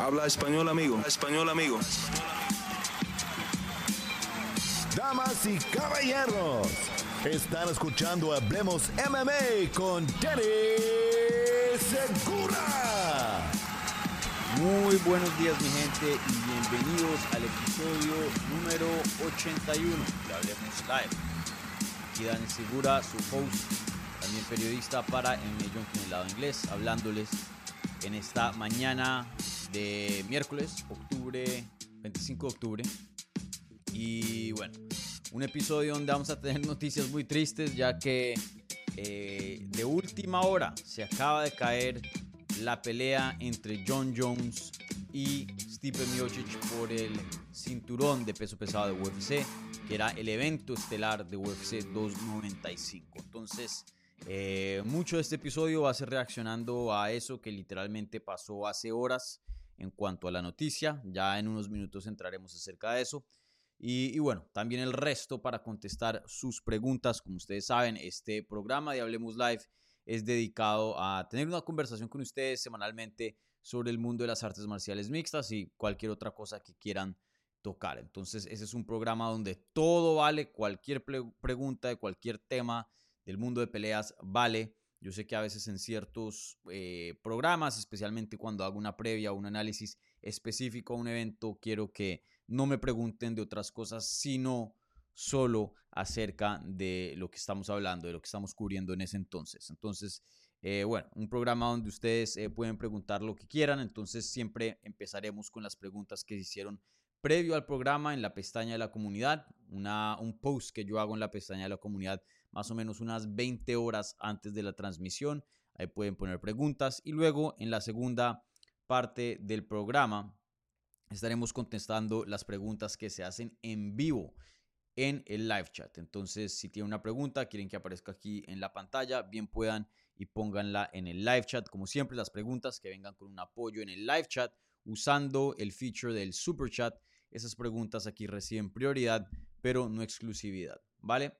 Habla español, amigo. español, amigo. Damas y caballeros, están escuchando Hablemos MMA con Danny Segura. Muy buenos días mi gente y bienvenidos al episodio número 81 de Hablemos Live. Aquí Dani Segura, su host, también periodista para el lado inglés, hablándoles en esta mañana de miércoles, octubre, 25 de octubre. Y bueno, un episodio donde vamos a tener noticias muy tristes ya que eh, de última hora se acaba de caer la pelea entre John Jones y Stipe Miocic por el cinturón de peso pesado de UFC, que era el evento estelar de UFC 295. Entonces, eh, mucho de este episodio va a ser reaccionando a eso que literalmente pasó hace horas en cuanto a la noticia. Ya en unos minutos entraremos acerca de eso. Y, bueno, también el resto para contestar sus preguntas. Como ustedes saben, este programa de Hablemos Live es dedicado a tener una conversación con ustedes semanalmente sobre el mundo de las artes marciales mixtas y cualquier otra cosa que quieran tocar. Entonces, ese es un programa donde todo vale, cualquier pregunta de cualquier tema del mundo de peleas vale. Yo sé que a veces en ciertos eh, programas, especialmente cuando hago una previa o un análisis específico a un evento, quiero que no me pregunten de otras cosas, sino solo acerca de lo que estamos hablando, de lo que estamos cubriendo en ese entonces. Entonces, eh, bueno, un programa donde ustedes eh, pueden preguntar lo que quieran, entonces siempre empezaremos con las preguntas que se hicieron previo al programa en la pestaña de la comunidad, una, un post que yo hago en la pestaña de la comunidad más o menos unas 20 horas antes de la transmisión. Ahí pueden poner preguntas y luego en la segunda parte del programa estaremos contestando las preguntas que se hacen en vivo en el live chat. Entonces, si tienen una pregunta, quieren que aparezca aquí en la pantalla, bien puedan y pónganla en el live chat. Como siempre, las preguntas que vengan con un apoyo en el live chat usando el feature del super chat esas preguntas aquí reciben prioridad, pero no exclusividad, ¿vale?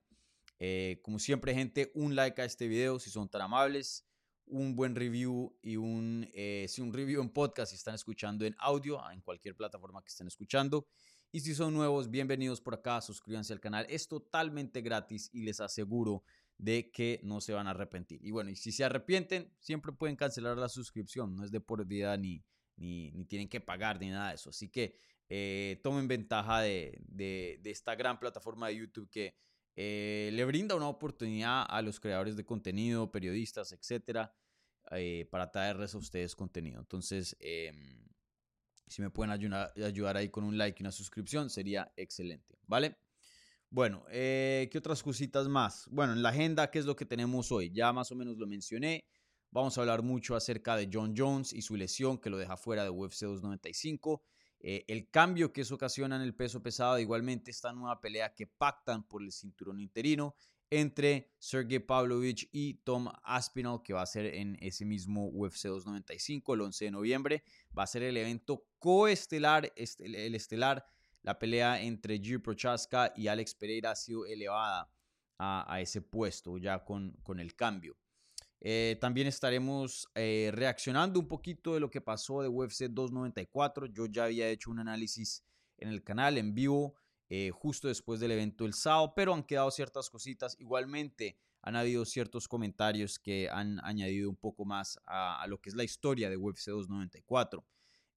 Eh, como siempre, gente, un like a este video si son tan amables, un buen review y un, eh, si un review en podcast si están escuchando en audio, en cualquier plataforma que estén escuchando. Y si son nuevos, bienvenidos por acá, suscríbanse al canal, es totalmente gratis y les aseguro de que no se van a arrepentir. Y bueno, y si se arrepienten, siempre pueden cancelar la suscripción, no es de por vida ni, ni, tienen que pagar ni nada de eso. Así que eh, tomen ventaja de, esta gran plataforma de YouTube que eh, le brinda una oportunidad a los creadores de contenido, periodistas, etcétera, eh, para traerles a ustedes contenido. Entonces, em, si me pueden ayudar, ayudar, ahí con un like y una suscripción, sería excelente, ¿vale? Bueno, ¿qué otras cositas más? Bueno, en la agenda, ¿qué es lo que tenemos hoy? Ya más o menos lo mencioné. Vamos a hablar mucho acerca de John Jones y su lesión que lo deja fuera de UFC 295. Eh, el cambio que eso ocasiona en el peso pesado, igualmente esta nueva pelea que pactan por el cinturón interino entre Sergey Pavlovich y Tom Aspinall, que va a ser en ese mismo UFC 295 el 11 de noviembre. Va a ser el evento coestelar, el estelar. La pelea entre Gio Prochaska y Alex Pereira ha sido elevada a, ese puesto ya con, con el cambio. Eh, también estaremos eh, reaccionando un poquito de lo que pasó de UFC 294. Yo ya había hecho un análisis en el canal en vivo eh, justo después del evento el sábado, pero han quedado ciertas cositas. Igualmente han habido ciertos comentarios que han añadido un poco más a, lo que es la historia de UFC 294.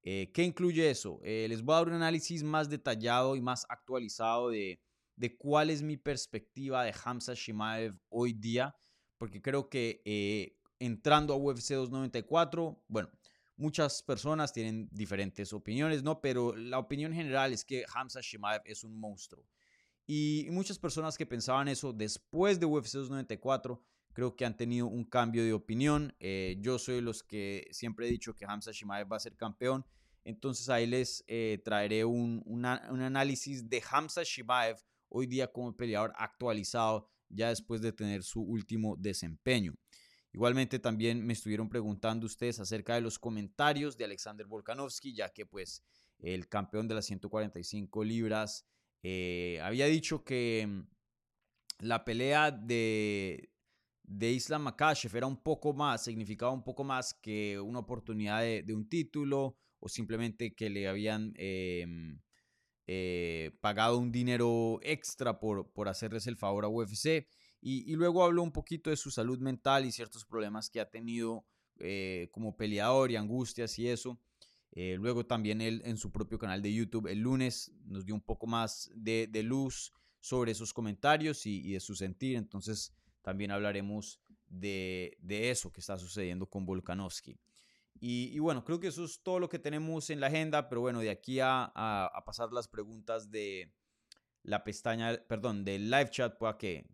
¿Qué incluye eso? les voy a dar un análisis más detallado y más actualizado de, de cuál es mi perspectiva de Hamza Shimaev hoy día porque creo que eh, entrando a UFC 294, bueno, muchas personas tienen diferentes opiniones, ¿no? Pero la opinión general es que Hamza Shimaev es un monstruo. Y muchas personas que pensaban eso después de UFC 294, creo que han tenido un cambio de opinión. Eh, yo soy los que siempre he dicho que Hamza Shimaev va a ser campeón. Entonces ahí les eh, traeré un, un, análisis de Hamza Shimaev hoy día como peleador actualizado ya después de tener su último desempeño. Igualmente también me estuvieron preguntando ustedes acerca de los comentarios de Alexander Volkanovski, ya que pues el campeón de las 145 libras eh, había dicho que mm, la pelea de, de Islam Makashev era un poco más, significaba un poco más que una oportunidad de, un título o simplemente que le habían em, eh, pagado un dinero extra por, por hacerles el favor a UFC. Y, luego habló un poquito de su salud mental y ciertos problemas que ha tenido eh, como peleador y angustias y eso. Eh, luego también él en su propio canal de YouTube el lunes nos dio un poco más de, luz sobre esos comentarios y, de su sentir. Entonces también hablaremos de, eso que está sucediendo con Volkanovski. Y, bueno, creo que eso es todo lo que tenemos en la agenda, pero bueno, de aquí a, a pasar las preguntas de la pestaña, perdón, del live chat, pueda que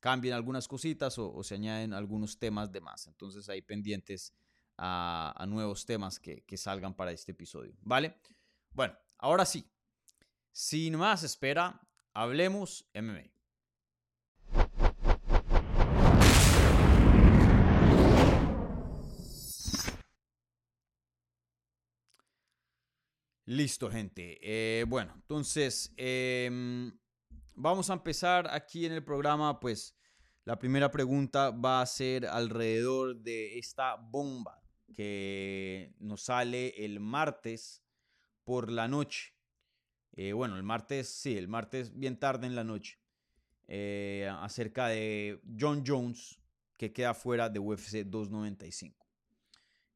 cambien algunas cositas o, se añaden algunos temas de más. Entonces ahí pendientes a, nuevos temas que, salgan para este episodio. ¿Vale? Bueno, ahora sí. Sin más espera, hablemos MMA. Listo, gente. Eh, bueno, entonces em, vamos a empezar aquí en el programa, pues la primera pregunta va a ser alrededor de esta bomba que nos sale el martes por la noche. Eh, bueno, el martes, sí, el martes bien tarde en la noche. Eh, acerca de John Jones que queda fuera de UFC 295.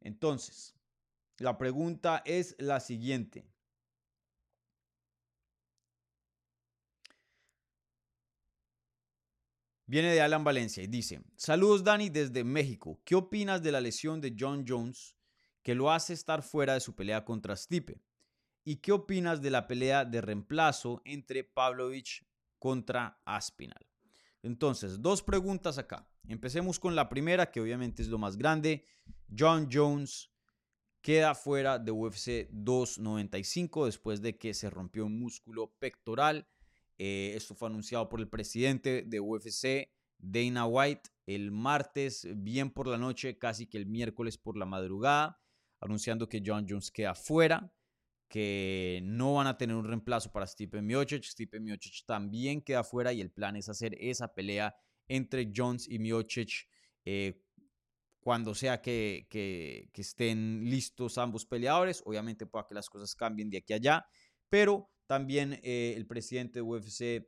Entonces, la pregunta es la siguiente. Viene de Alan Valencia y dice, saludos Dani desde México, ¿qué opinas de la lesión de John Jones que lo hace estar fuera de su pelea contra Stipe? ¿Y qué opinas de la pelea de reemplazo entre Pavlovich contra Aspinal? Entonces, dos preguntas acá. Empecemos con la primera, que obviamente es lo más grande. John Jones queda fuera de UFC 295 después de que se rompió un músculo pectoral eh, esto fue anunciado por el presidente de UFC, Dana White, el martes, bien por la noche, casi que el miércoles por la madrugada, anunciando que John Jones queda fuera, que no van a tener un reemplazo para Stipe Miocic. Stipe Miocic también queda fuera y el plan es hacer esa pelea entre Jones y Miocic eh, cuando sea que, que, estén listos ambos peleadores. Obviamente pueda que las cosas cambien de aquí a allá, pero también eh, el presidente de UFC,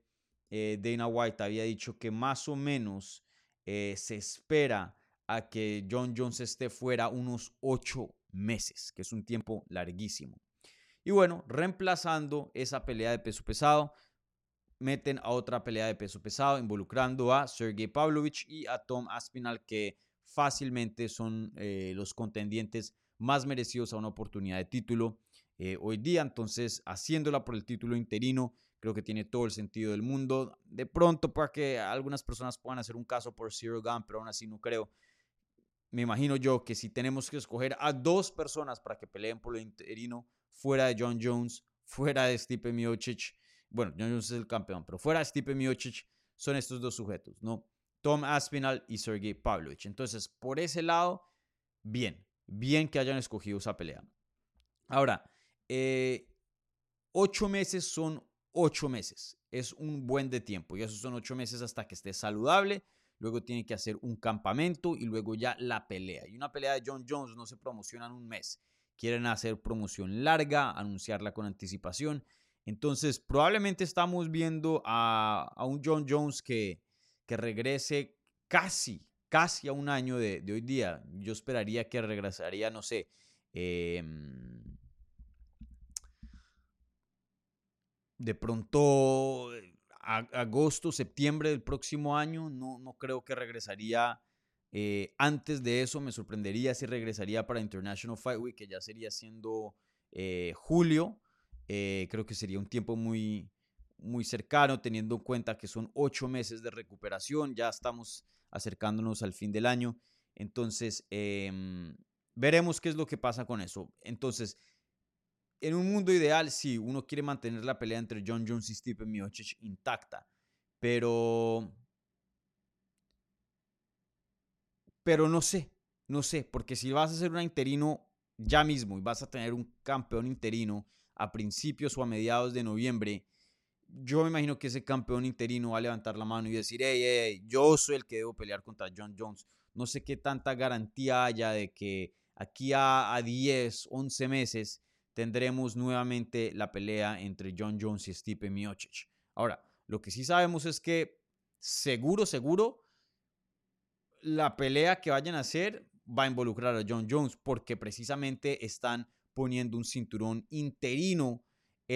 eh, Dana White, había dicho que más o menos eh, se espera a que John Jones esté fuera unos ocho meses, que es un tiempo larguísimo. Y bueno, reemplazando esa pelea de peso pesado, meten a otra pelea de peso pesado, involucrando a Sergey Pavlovich y a Tom Aspinall, que fácilmente son los contendientes más merecidos a una oportunidad de título eh, hoy día. Entonces, haciéndola por el título interino, creo que tiene todo el sentido del mundo. De pronto, para que algunas personas puedan hacer un caso por Zero Gun, pero aún así no creo. Me imagino yo que si tenemos que escoger a dos personas para que peleen por el interino, fuera de John Jones, fuera de Stipe Miocic, bueno, John Jones es el campeón, pero fuera de Stipe Miocic, son estos dos sujetos, ¿no? Tom Aspinall y Sergey Pavlovich. Entonces, por ese lado, bien, bien que hayan escogido esa pelea. Ahora, eh, ocho meses son ocho meses. Es un buen de tiempo. Y esos son ocho meses hasta que esté saludable. Luego tiene que hacer un campamento y luego ya la pelea. Y una pelea de John Jones no se promociona en un mes. Quieren hacer promoción larga, anunciarla con anticipación. Entonces, probablemente estamos viendo a, un John Jones que, que, regrese casi, casi a un año de, hoy día. Yo esperaría que regresaría, no sé, eh, de pronto eh, agosto, septiembre del próximo año. No, no creo que regresaría eh, antes de eso. Me sorprendería si regresaría para International Fight Week, que ya sería siendo eh, julio. creo que sería un tiempo muy, muy cercano, teniendo en cuenta que son ocho meses de recuperación. Ya estamos acercándonos al fin del año. Entonces, em, veremos qué es lo que pasa con eso. Entonces, en un mundo ideal, sí, uno quiere mantener la pelea entre John Jones y Stephen Miocic intacta, pero... Pero no sé, no sé, porque si vas a ser un interino ya mismo y vas a tener un campeón interino a principios o a mediados de noviembre, yo me imagino que ese campeón interino va a levantar la mano y decir, hey, hey, yo soy el que debo pelear contra John Jones. No sé qué tanta garantía haya de que aquí a, a 10, 11 meses tendremos nuevamente la pelea entre John Jones y Stipe Miocic. Ahora, lo que sí sabemos es que seguro, seguro, la pelea que vayan a hacer va a involucrar a John Jones porque precisamente están poniendo un cinturón interino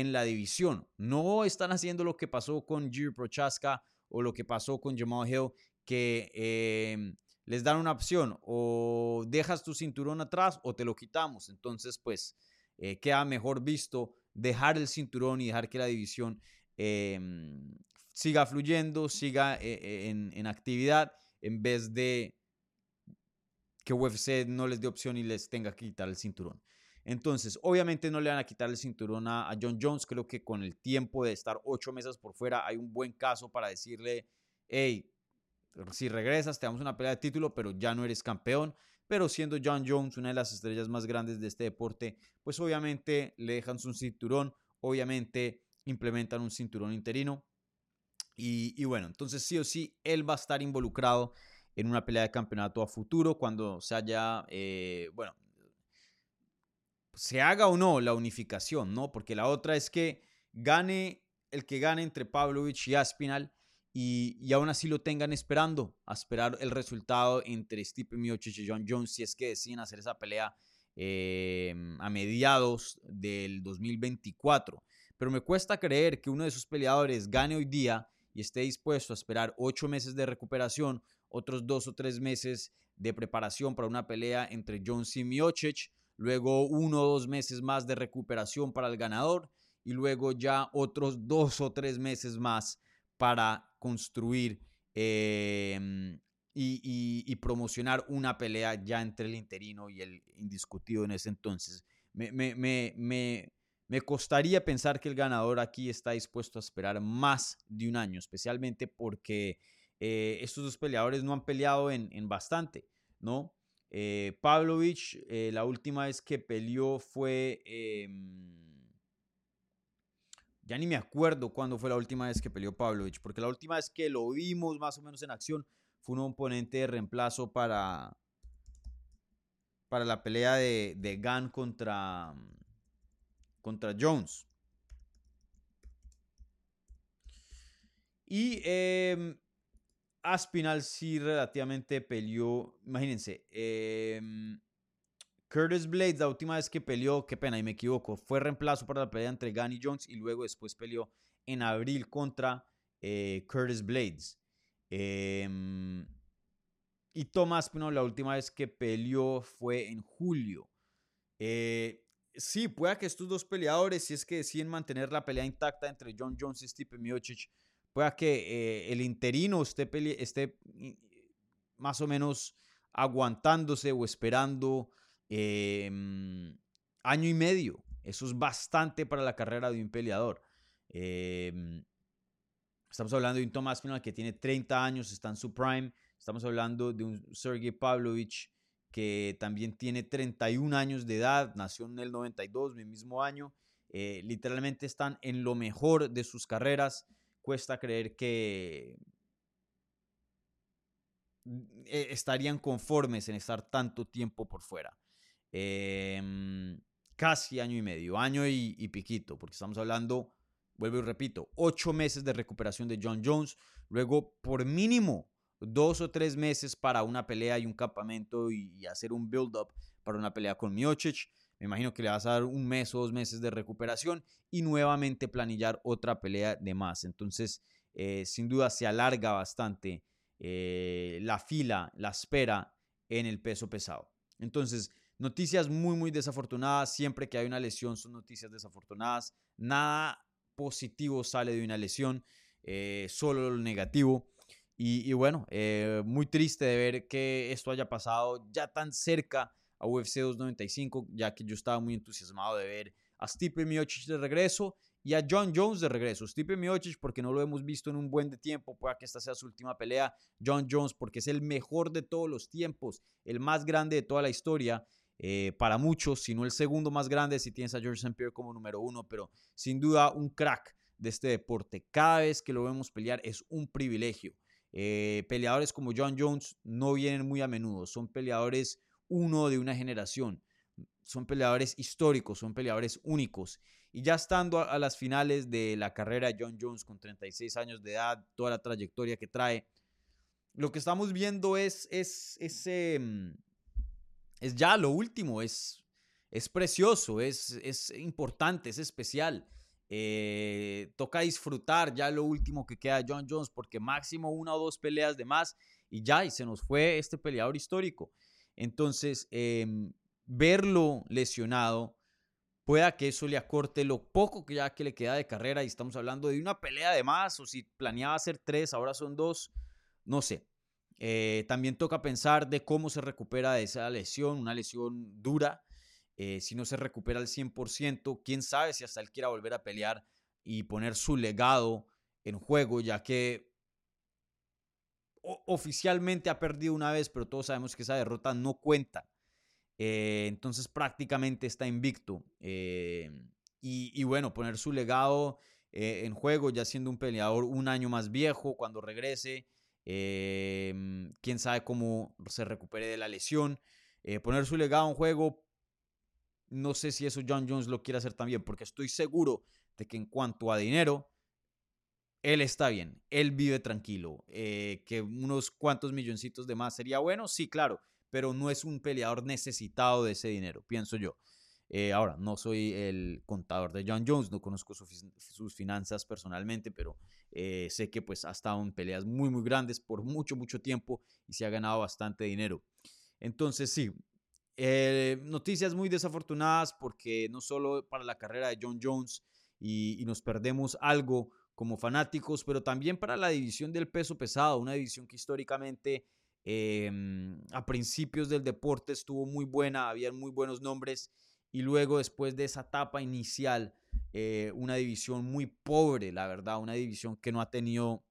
en la división. No están haciendo lo que pasó con Jiri Prochaska o lo que pasó con Jamal Hill, que em, les dan una opción, o dejas tu cinturón atrás o te lo quitamos. Entonces, pues, eh, queda mejor visto dejar el cinturón y dejar que la división em, siga fluyendo, siga eh, eh, en, en actividad, en vez de que UFC no les dé opción y les tenga que quitar el cinturón. Entonces, obviamente no le van a quitar el cinturón a, John Jones. Creo que con el tiempo de estar ocho meses por fuera, hay un buen caso para decirle, hey, si regresas, te damos una pelea de título, pero ya no eres campeón. Pero siendo John Jones una de las estrellas más grandes de este deporte, pues obviamente le dejan su cinturón, obviamente implementan un cinturón interino. Y, bueno, entonces sí o sí, él va a estar involucrado en una pelea de campeonato a futuro cuando se haya, eh, bueno, se haga o no la unificación, ¿no? Porque la otra es que gane el que gane entre Pavlovich y Aspinal y, y aún así lo tengan esperando, a esperar el resultado entre Stipe Miocic y John Jones si es que deciden hacer esa pelea eh, a mediados del 2024. Pero me cuesta creer que uno de esos peleadores gane hoy día y esté dispuesto a esperar ocho meses de recuperación, otros dos o tres meses de preparación para una pelea entre Jones y Miocic luego uno o dos meses más de recuperación para el ganador y luego ya otros dos o tres meses más para construir em, y, promocionar una pelea ya entre el interino y el indiscutido en ese entonces. Me, me, costaría pensar que el ganador aquí está dispuesto a esperar más de un año, especialmente porque eh, estos dos peleadores no han peleado en, en bastante, ¿no? Eh, Pavlovich, eh, la última vez que peleó fue... Em, ya ni me acuerdo cuándo fue la última vez que peleó Pavlovich, porque la última vez que lo vimos más o menos en acción fue un oponente de reemplazo para, para la pelea de, de Gunn contra, contra Jones. Y eh, Aspinal sí relativamente peleó. Imagínense, em, Curtis Blades, la última vez que peleó, qué pena, y me equivoco, fue reemplazo para la pelea entre Gunny Jones y luego después peleó en abril contra eh, Curtis Blades. Em, y Thomas Aspinall, la última vez que peleó fue en julio. Eh, sí, puede que estos dos peleadores, si es que deciden mantener la pelea intacta entre John Jones y Stipe Miocic, pueda que eh, el interino esté, esté más o menos aguantándose o esperando em, año y medio. Eso es bastante para la carrera de un peleador. Em, estamos hablando de un Tomás Pinal que tiene 30 años, está en su prime. Estamos hablando de un Sergey Pavlovich que también tiene 31 años de edad, nació en el 92, mi mismo año. Eh, literalmente están en lo mejor de sus carreras cuesta creer que e, estarían conformes en estar tanto tiempo por fuera. Em, casi año y medio, año y, piquito, porque estamos hablando, vuelvo y repito, ocho meses de recuperación de John Jones, luego por mínimo dos o tres meses para una pelea y un campamento y, y hacer un build-up para una pelea con Miocic. Me imagino que le vas a dar un mes o dos meses de recuperación y nuevamente planillar otra pelea de más. Entonces, eh, sin duda se alarga bastante eh, la fila, la espera en el peso pesado. Entonces, noticias muy, muy desafortunadas. Siempre que hay una lesión son noticias desafortunadas. Nada positivo sale de una lesión, eh, solo lo negativo. Y, y bueno, muy triste de ver que esto haya pasado ya tan cerca a UFC 295, ya que yo estaba muy entusiasmado de ver a Stipe Miocic de regreso y a John Jones de regreso. Stipe Miocic porque no lo hemos visto en un buen de tiempo, pueda que esta sea su última pelea. John Jones porque es el mejor de todos los tiempos, el más grande de toda la historia. Eh, para muchos, si no el segundo más grande, si tienes a George St. Pierre como número uno, pero sin duda un crack de este deporte. Cada vez que lo vemos pelear es un privilegio. Eh, peleadores como John Jones no vienen muy a menudo, son peleadores uno de una generación. son peleadores históricos, son peleadores únicos. Y ya estando a, las finales de la carrera de John Jones con 36 años de edad, toda la trayectoria que trae, lo que estamos viendo es, es, es, em, es ya lo último, es, es precioso, es, es importante, es especial. Eh, toca disfrutar ya lo último que queda John Jones, porque máximo una o dos peleas de más y ya, y se nos fue este peleador histórico. Entonces, em, verlo lesionado, pueda que eso le acorte lo poco que ya que le queda de carrera, y estamos hablando de una pelea de más, o si planeaba hacer tres, ahora son dos, no sé. Eh, también toca pensar de cómo se recupera de esa lesión, una lesión dura. Eh, si no se recupera al 100%, quién sabe si hasta él quiera volver a pelear y poner su legado en juego, ya que oficialmente ha perdido una vez, pero todos sabemos que esa derrota no cuenta. Eh, entonces prácticamente está invicto. Eh, y, bueno, poner su legado eh, en juego, ya siendo un peleador un año más viejo cuando regrese. quién sabe cómo se recupere de la lesión. poner su legado en juego, no sé si eso John Jones lo quiere hacer también, porque estoy seguro de que en cuanto a dinero, él está bien, él vive tranquilo. Eh, que unos cuantos milloncitos de más sería bueno, sí, claro, pero no es un peleador necesitado de ese dinero, pienso yo. Eh, ahora, no soy el contador de John Jones, no conozco sus finanzas personalmente, pero eh, sé que pues ha estado en peleas muy, muy grandes por mucho, mucho tiempo y se ha ganado bastante dinero. Entonces, sí, noticias muy desafortunadas porque no solo para la carrera de John Jones y nos perdemos algo como fanáticos, pero también para la división del peso pesado, una división que históricamente em, a principios del deporte estuvo muy buena, había muy buenos nombres y luego después de esa etapa inicial, eh, una división muy pobre, la verdad, una división que no ha tenido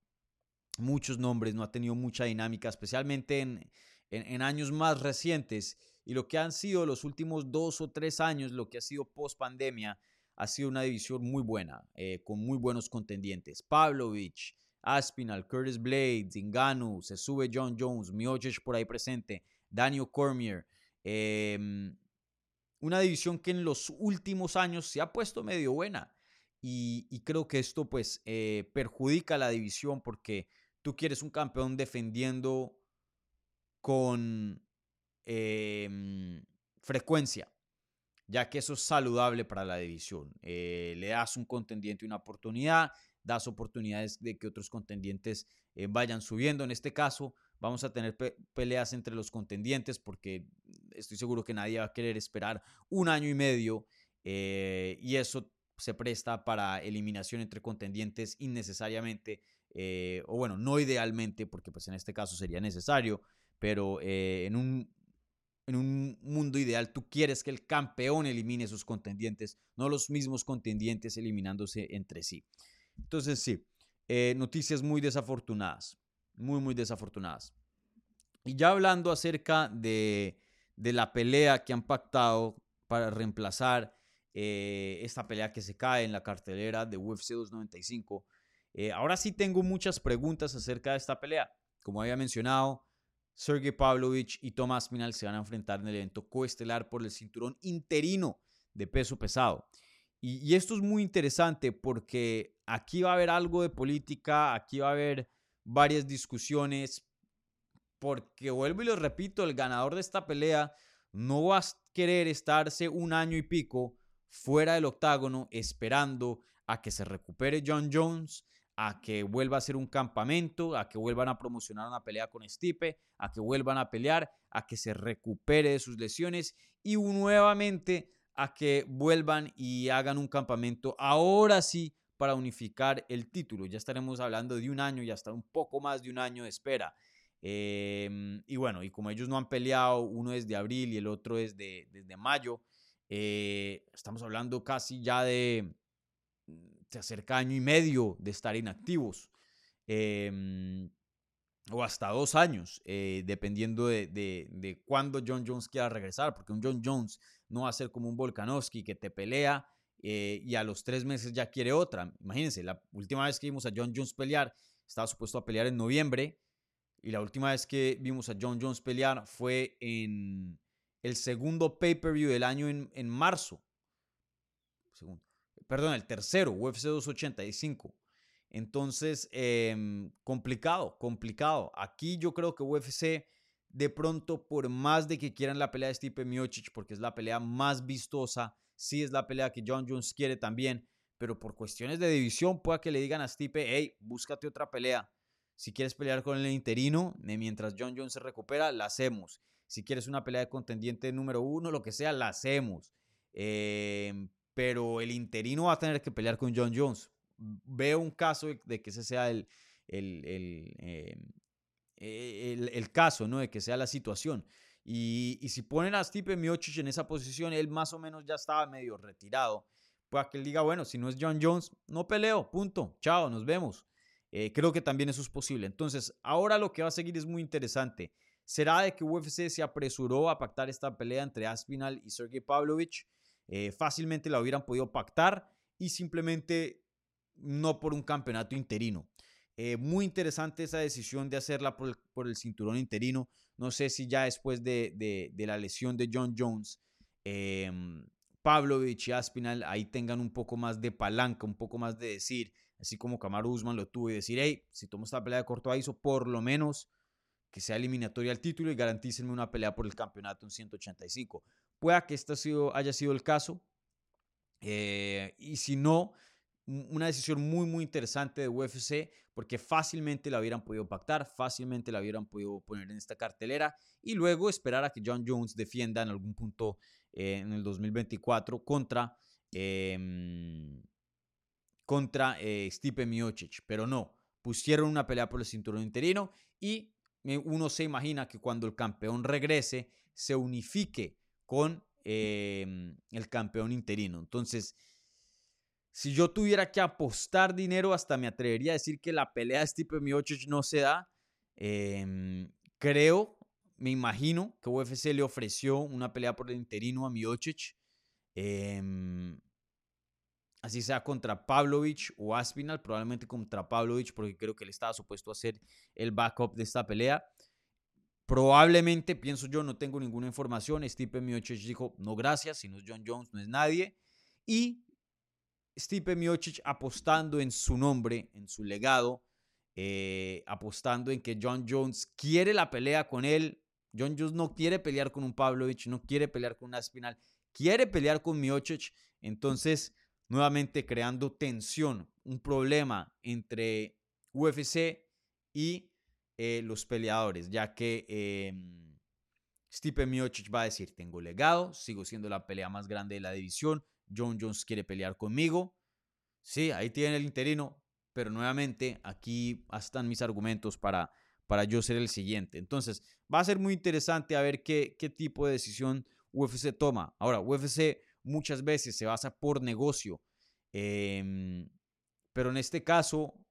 muchos nombres, no ha tenido mucha dinámica, especialmente en, en años más recientes y lo que han sido los últimos dos o tres años, lo que ha sido post pandemia ha sido una división muy buena, eh, con muy buenos contendientes. Pavlovich, Aspinal, Curtis Blades, Ngannou, se sube John Jones, Miocic por ahí presente, Daniel Cormier. Em, una división que en los últimos años se ha puesto medio buena. Y, creo que esto pues eh, perjudica a la división porque tú quieres un campeón defendiendo con em, frecuencia ya que eso es saludable para la división. Eh, le das un contendiente una oportunidad, das oportunidades de que otros contendientes eh, vayan subiendo. En este caso, vamos a tener peleas entre los contendientes porque estoy seguro que nadie va a querer esperar un año y medio eh, y eso se presta para eliminación entre contendientes innecesariamente, o bueno, no idealmente, porque pues en este caso sería necesario, pero en un en un mundo ideal tú quieres que el campeón elimine sus contendientes, no los mismos contendientes eliminándose entre sí. Entonces sí, eh, noticias muy desafortunadas, muy, muy desafortunadas. Y ya hablando acerca de, la pelea que han pactado para reemplazar eh, esta pelea que se cae en la cartelera de UFC 295, eh, ahora sí tengo muchas preguntas acerca de esta pelea. Como había mencionado, Sergey Pavlovich y Tomás Minal se van a enfrentar en el evento coestelar por el cinturón interino de peso pesado. Y, esto es muy interesante porque aquí va a haber algo de política, aquí va a haber varias discusiones, porque vuelvo y lo repito, el ganador de esta pelea no va a querer estarse un año y pico fuera del octágono esperando a que se recupere John Jones, a que vuelva a ser un campamento, a que vuelvan a promocionar una pelea con Stipe, a que vuelvan a pelear, a que se recupere de sus lesiones y nuevamente a que vuelvan y hagan un campamento ahora sí para unificar el título. Ya estaremos hablando de un año y hasta un poco más de un año de espera. Em, y bueno, y como ellos no han peleado, uno es de abril y el otro es de, desde mayo, eh, estamos hablando casi ya de se acerca año y medio de estar inactivos. Em, o hasta dos años, eh, dependiendo de, de, cuándo John Jones quiera regresar, porque un John Jones no va a ser como un Volkanovski que te pelea eh, y a los tres meses ya quiere otra. Imagínense, la última vez que vimos a John Jones pelear, estaba supuesto a pelear en noviembre, y la última vez que vimos a John Jones pelear fue en, el segundo pay-per-view del año en, en marzo. Segundo, perdón, el tercero, UFC 285. Entonces, em, complicado, complicado. Aquí yo creo que UFC, de pronto, por más de que quieran la pelea de Stipe Miocic, porque es la pelea más vistosa, sí es la pelea que John Jones quiere también, pero por cuestiones de división, pueda que le digan a Stipe, hey, búscate otra pelea. Si quieres pelear con el interino, mientras John Jones se recupera, la hacemos. Si quieres una pelea de contendiente número uno, lo que sea, la hacemos. Em, pero el interino va a tener que pelear con John Jones. Veo un caso de que ese sea el, el, em, e, el, caso, ¿no? De que sea la situación. Y, y si ponen a Stipe Miocic en esa posición, él más o menos ya estaba medio retirado. Pues que él diga, bueno, si no es John Jones, no peleo, punto. Chao, nos vemos. Eh, creo que también eso es posible. Entonces, ahora lo que va a seguir es muy interesante. ¿Será de que UFC se apresuró a pactar esta pelea entre Aspinal y Sergey Pavlovich? Eh, fácilmente la hubieran podido pactar y simplemente no por un campeonato interino. Eh, muy interesante esa decisión de hacerla por el, cinturón interino. No sé si ya después de, la lesión de John Jones, em, Pavlovich y Aspinal ahí tengan un poco más de palanca, un poco más de decir, así como Kamaru Usman lo tuvo y decir, hey, si tomo esta pelea de corto aviso, por lo menos que sea eliminatoria al título y garantícenme una pelea por el campeonato en 185. Que este haya sido el caso. Eh, y si no, una decisión muy, muy interesante de UFC, porque fácilmente la hubieran podido pactar, fácilmente la hubieran podido poner en esta cartelera y luego esperar a que John Jones defienda en algún punto eh, en el 2024 contra, eh, contra eh, Stipe Miocic, pero no, pusieron una pelea por el cinturón interino y uno se imagina que cuando el campeón regrese se unifique con em, el campeón interino. Entonces, si yo tuviera que apostar dinero, hasta me atrevería a decir que la pelea de Stipe Miocic no se da. Em, creo, me imagino que UFC le ofreció una pelea por el interino a Miocic. Em, así sea contra Pavlovich o Aspinal, probablemente contra Pavlovich, porque creo que él estaba supuesto a ser el backup de esta pelea. Probablemente, pienso yo, no tengo ninguna información. Stipe Miocic dijo, no gracias, si no es John Jones, no es nadie. Y Stipe Miocic apostando en su nombre, en su legado, eh, apostando en que John Jones quiere la pelea con él. John Jones no quiere pelear con un Pavlovich, no quiere pelear con un Aspinal, quiere pelear con Miocic. Entonces, nuevamente creando tensión, un problema entre UFC y eh, los peleadores, ya que eh, Stipe Miocic va a decir, tengo legado, sigo siendo la pelea más grande de la división, John Jones quiere pelear conmigo. Sí, ahí tiene el interino, pero nuevamente aquí están mis argumentos para, para yo ser el siguiente. Entonces, va a ser muy interesante a ver qué, qué tipo de decisión UFC toma. Ahora, UFC muchas veces se basa por negocio, em, pero en este caso,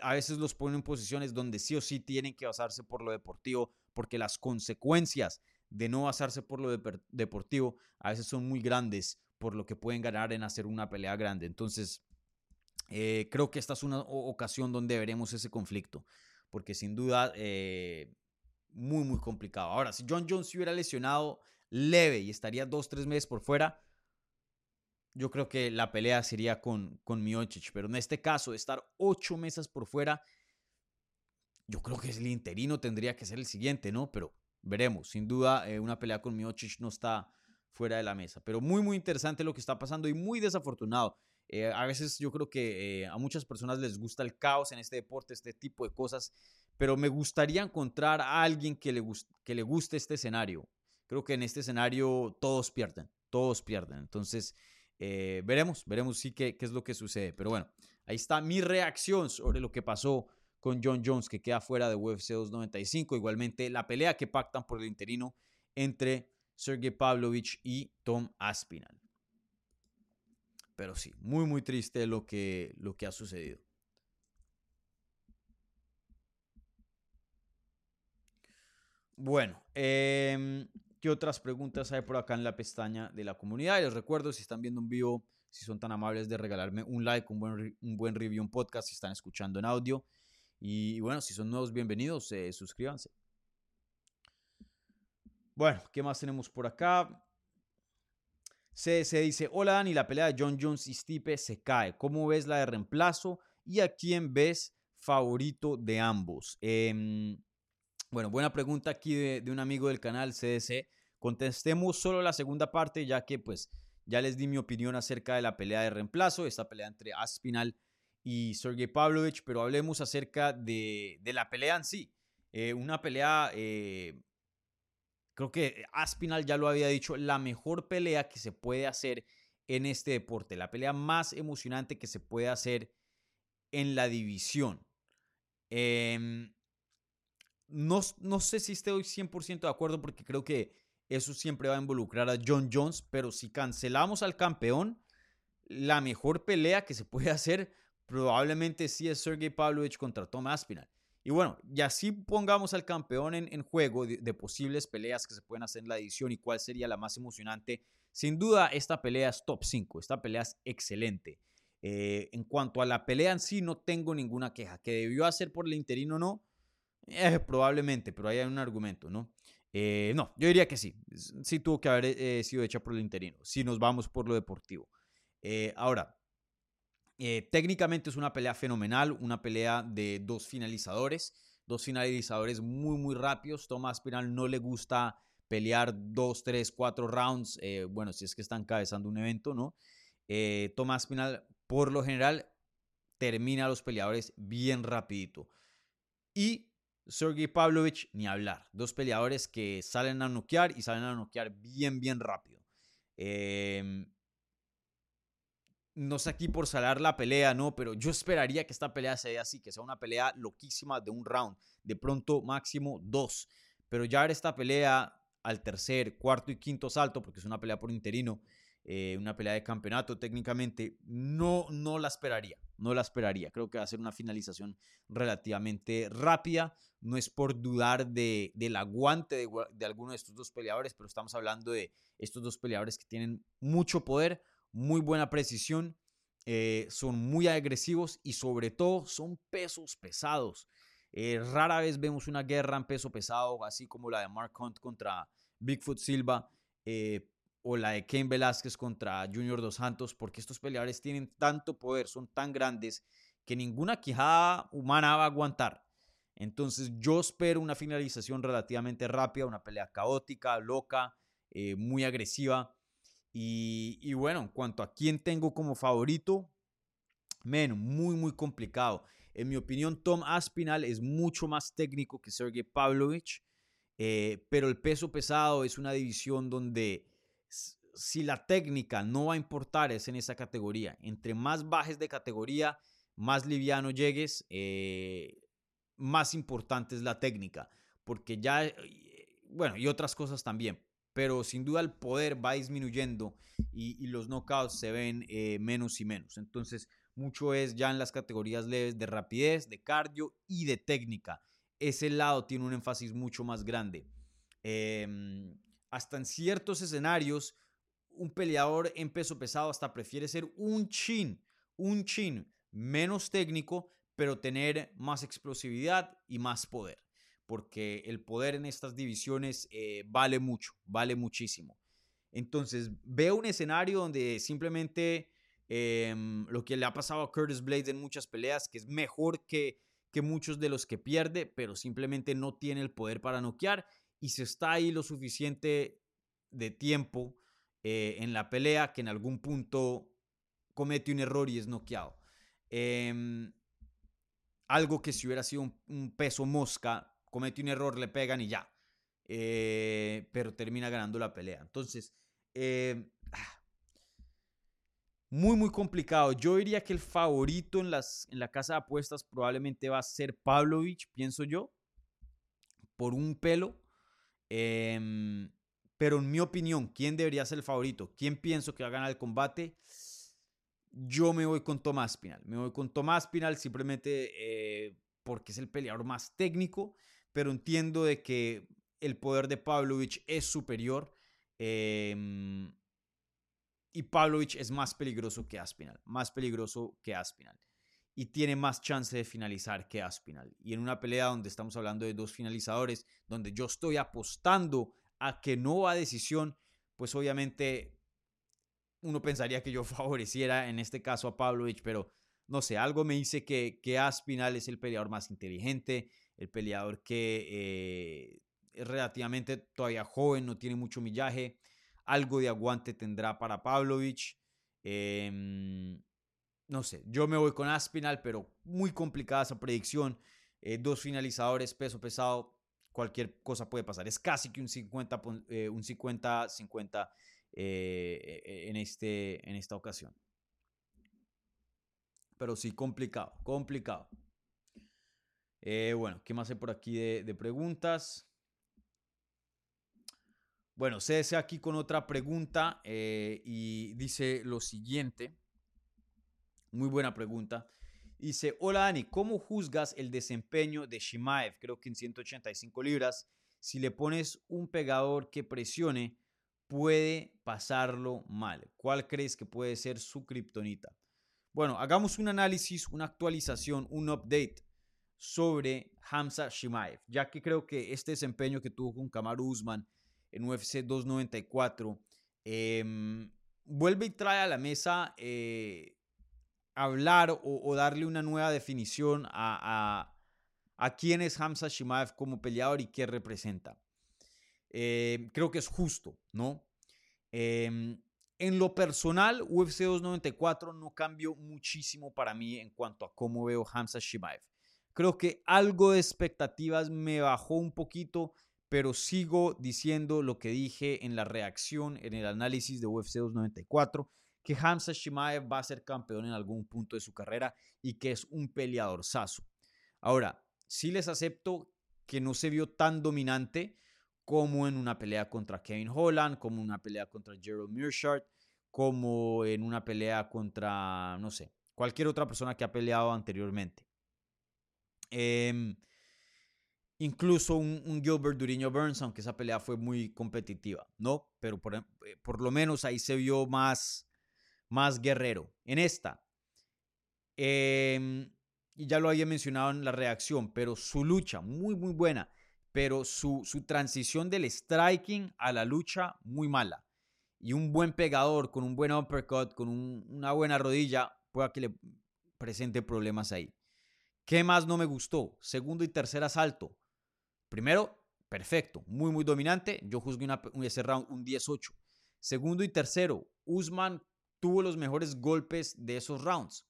a veces los ponen en posiciones donde sí o sí tienen que basarse por lo deportivo, porque las consecuencias de no basarse por lo deportivo a veces son muy grandes por lo que pueden ganar en hacer una pelea grande. Entonces, eh, creo que esta es una ocasión donde veremos ese conflicto, porque sin duda, eh, muy, muy complicado. Ahora, si John Jones se hubiera lesionado leve y estaría dos, tres meses por fuera, yo creo que la pelea sería con, con Miocic. Pero en este caso, estar ocho meses por fuera, yo creo que el interino tendría que ser el siguiente, ¿no? Pero veremos. Sin duda, eh, una pelea con Miocic no está fuera de la mesa. Pero muy, muy interesante lo que está pasando y muy desafortunado. Eh, a veces yo creo que eh, a muchas personas les gusta el caos en este deporte, este tipo de cosas, pero me gustaría encontrar a alguien que le, que le guste este escenario. Creo que en este escenario todos pierden, todos pierden. Entonces, eh, veremos, veremos sí qué, qué es lo que sucede. Pero bueno, ahí está mi reacción sobre lo que pasó con John Jones, que queda fuera de UFC 295. Igualmente, la pelea que pactan por el interino entre Sergey Pavlovich y Tom Aspinal. Pero sí, muy, muy triste lo que, lo que ha sucedido. Bueno, eh, ¿qué otras preguntas hay por acá en la pestaña de la comunidad? Les recuerdo, si están viendo un vivo, si son tan amables de regalarme un like, un buen, un buen review, un podcast, si están escuchando en audio. Y bueno, si son nuevos, bienvenidos, eh, suscríbanse. Bueno, ¿qué más tenemos por acá? Se, dice, hola Dani, la pelea de John Jones y Stipe se cae. ¿Cómo ves la de reemplazo? ¿Y a quién ves favorito de ambos? Em, bueno, buena pregunta aquí de, un amigo del canal CDC. Contestemos solo la segunda parte, ya que pues ya les di mi opinión acerca de la pelea de reemplazo, esta pelea entre Aspinal y Sergey Pavlovich, pero hablemos acerca de, de la pelea en sí. Eh, una pelea eh, Creo que Aspinal ya lo había dicho, la mejor pelea que se puede hacer en este deporte, la pelea más emocionante que se puede hacer en la división. Em, no, no, sé si estoy 100% de acuerdo porque creo que eso siempre va a involucrar a John Jones, pero si cancelamos al campeón, la mejor pelea que se puede hacer probablemente sí es Sergey Pavlovich contra Tom Aspinal. Y bueno, y así pongamos al campeón en, juego de, posibles peleas que se pueden hacer en la edición y cuál sería la más emocionante. Sin duda, esta pelea es top 5, esta pelea es excelente. Eh, en cuanto a la pelea en sí, no tengo ninguna queja. ¿Que debió hacer por el interino no? Eh, probablemente, pero hay un argumento, ¿no? Eh, no, yo diría que sí. Sí tuvo que haber sido hecha por el interino, si nos vamos por lo deportivo. ahora, eh, técnicamente es una pelea fenomenal, una pelea de dos finalizadores, dos finalizadores muy, muy rápidos. Tomás Pinal no le gusta pelear dos, tres, cuatro rounds, eh, bueno, si es que están cabezando un evento, ¿no? Eh, Tomás Pinal, por lo general, termina a los peleadores bien rapidito. Y Sergey Pavlovich, ni hablar. Dos peleadores que salen a noquear y salen a noquear bien, bien rápido. Eh, no sé aquí por salar la pelea, ¿no? Pero yo esperaría que esta pelea sea así, que sea una pelea loquísima de un round, de pronto máximo dos. Pero ya ver esta pelea al tercer, cuarto y quinto salto, porque es una pelea por interino, eh, una pelea de campeonato técnicamente, no, no la esperaría, no la esperaría. Creo que va a ser una finalización relativamente rápida. No es por dudar de, del aguante de, de alguno de estos dos peleadores, pero estamos hablando de estos dos peleadores que tienen mucho poder, muy buena precisión, eh, son muy agresivos y sobre todo son pesos pesados. Eh, rara vez vemos una guerra en peso pesado, así como la de Mark Hunt contra Bigfoot Silva o la de Ken Velázquez contra Junior Dos Santos, porque estos peleadores tienen tanto poder, son tan grandes que ninguna quijada humana va a aguantar. Entonces yo espero una finalización relativamente rápida, una pelea caótica, loca, muy agresiva. Y, bueno, en cuanto a quién tengo como favorito, men, muy, muy complicado. En mi opinión, Tom Aspinal es mucho más técnico que Sergey Pavlovich, eh, pero el peso pesado es una división donde si la técnica no va a importar es en esa categoría. Entre más bajes de categoría, más liviano llegues, eh, más importante es la técnica, porque ya, eh, bueno, y otras cosas también, pero sin duda el poder va disminuyendo y, los knockouts se ven eh, menos y menos. Entonces, mucho es ya en las categorías leves de rapidez, de cardio y de técnica. Ese lado tiene un énfasis mucho más grande. Em, hasta en ciertos escenarios, un peleador en peso pesado hasta prefiere ser un chin, un chin menos técnico, pero tener más explosividad y más poder porque el poder en estas divisiones eh, vale mucho, vale muchísimo. Entonces, veo un escenario donde simplemente em, lo que le ha pasado a Curtis Blades en muchas peleas, que es mejor que, que muchos de los que pierde, pero simplemente no tiene el poder para noquear y se está ahí lo suficiente de tiempo eh, en la pelea que en algún punto comete un error y es noqueado. Em, algo que si hubiera sido un peso mosca, comete un error, le pegan y ya. Eh, pero termina ganando la pelea. Entonces, eh, ah, muy, muy complicado. Yo diría que el favorito en, las, en la casa de apuestas probablemente va a ser Pavlovich, pienso yo, por un pelo. Em, pero en mi opinión, ¿quién debería ser el favorito? ¿Quién pienso que va a ganar el combate? Yo me voy con Tomás Pinal. Me voy con Tomás Pinal simplemente eh, porque es el peleador más técnico pero entiendo de que el poder de Pavlovich es superior em, y Pavlovich es más peligroso que Aspinal, más peligroso que Aspinal y tiene más chance de finalizar que Aspinal. Y en una pelea donde estamos hablando de dos finalizadores, donde yo estoy apostando a que no va decisión, pues obviamente uno pensaría que yo favoreciera en este caso a Pavlovich, pero no sé, algo me dice que, que Aspinal es el peleador más inteligente, el peleador que eh, es relativamente todavía joven, no tiene mucho millaje, algo de aguante tendrá para Pavlovich. Em, no sé, yo me voy con Aspinal, pero muy complicada esa predicción. Eh, dos finalizadores, peso pesado, cualquier cosa puede pasar. Es casi que un 50, eh, un 50-50 en, este, en esta ocasión. Pero sí, complicado, complicado. Eh, bueno, ¿qué más hay por aquí de, preguntas? Bueno, cese aquí con otra pregunta eh, y dice lo siguiente. Muy buena pregunta. Dice, hola Dani, ¿cómo juzgas el desempeño de Shimaev? Creo que en 185 libras, si le pones un pegador que presione, puede pasarlo mal. ¿Cuál crees que puede ser su kriptonita? Bueno, hagamos un análisis, una actualización, un update sobre Hamza Shimaev, ya que creo que este desempeño que tuvo con Kamaru Usman en UFC 294 em, vuelve y trae a la mesa eh, hablar o, darle una nueva definición a, a, quién es Hamza Shimaev como peleador y qué representa. Em, creo que es justo, ¿no? Em, en lo personal, UFC 294 no cambió muchísimo para mí en cuanto a cómo veo Hamza Shimaev. Creo que algo de expectativas me bajó un poquito, pero sigo diciendo lo que dije en la reacción, en el análisis de UFC 294, que Hamza Shimaev va a ser campeón en algún punto de su carrera y que es un peleador saso. Ahora, sí les acepto que no se vio tan dominante como en una pelea contra Kevin Holland, como en una pelea contra Gerald Mearshart, como en una pelea contra, no sé, cualquier otra persona que ha peleado anteriormente. Em, incluso un, Gilbert Duriño Burns, aunque esa pelea fue muy competitiva, ¿no? Pero por, eh, por, lo menos ahí se vio más, más guerrero. En esta, y ya lo había mencionado en la reacción, pero su lucha, muy, muy buena, pero su, su transición del striking a la lucha, muy mala. Y un buen pegador con un buen uppercut, con una buena rodilla, pueda que le presente problemas ahí. ¿Qué más no me gustó? Segundo y tercer asalto. Primero, perfecto, muy, muy dominante. Yo juzgué una, ese round un 18. Segundo y tercero, Usman tuvo los mejores golpes de esos rounds.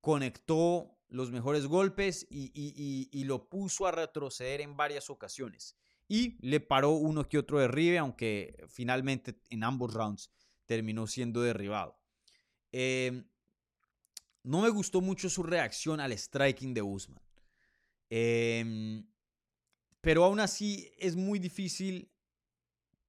Conectó los mejores golpes y, lo puso a retroceder en varias ocasiones. Y le paró uno que otro derribe, aunque finalmente en ambos rounds terminó siendo derribado. Eh, no me gustó mucho su reacción al striking de Usman. Em, pero aún así es muy difícil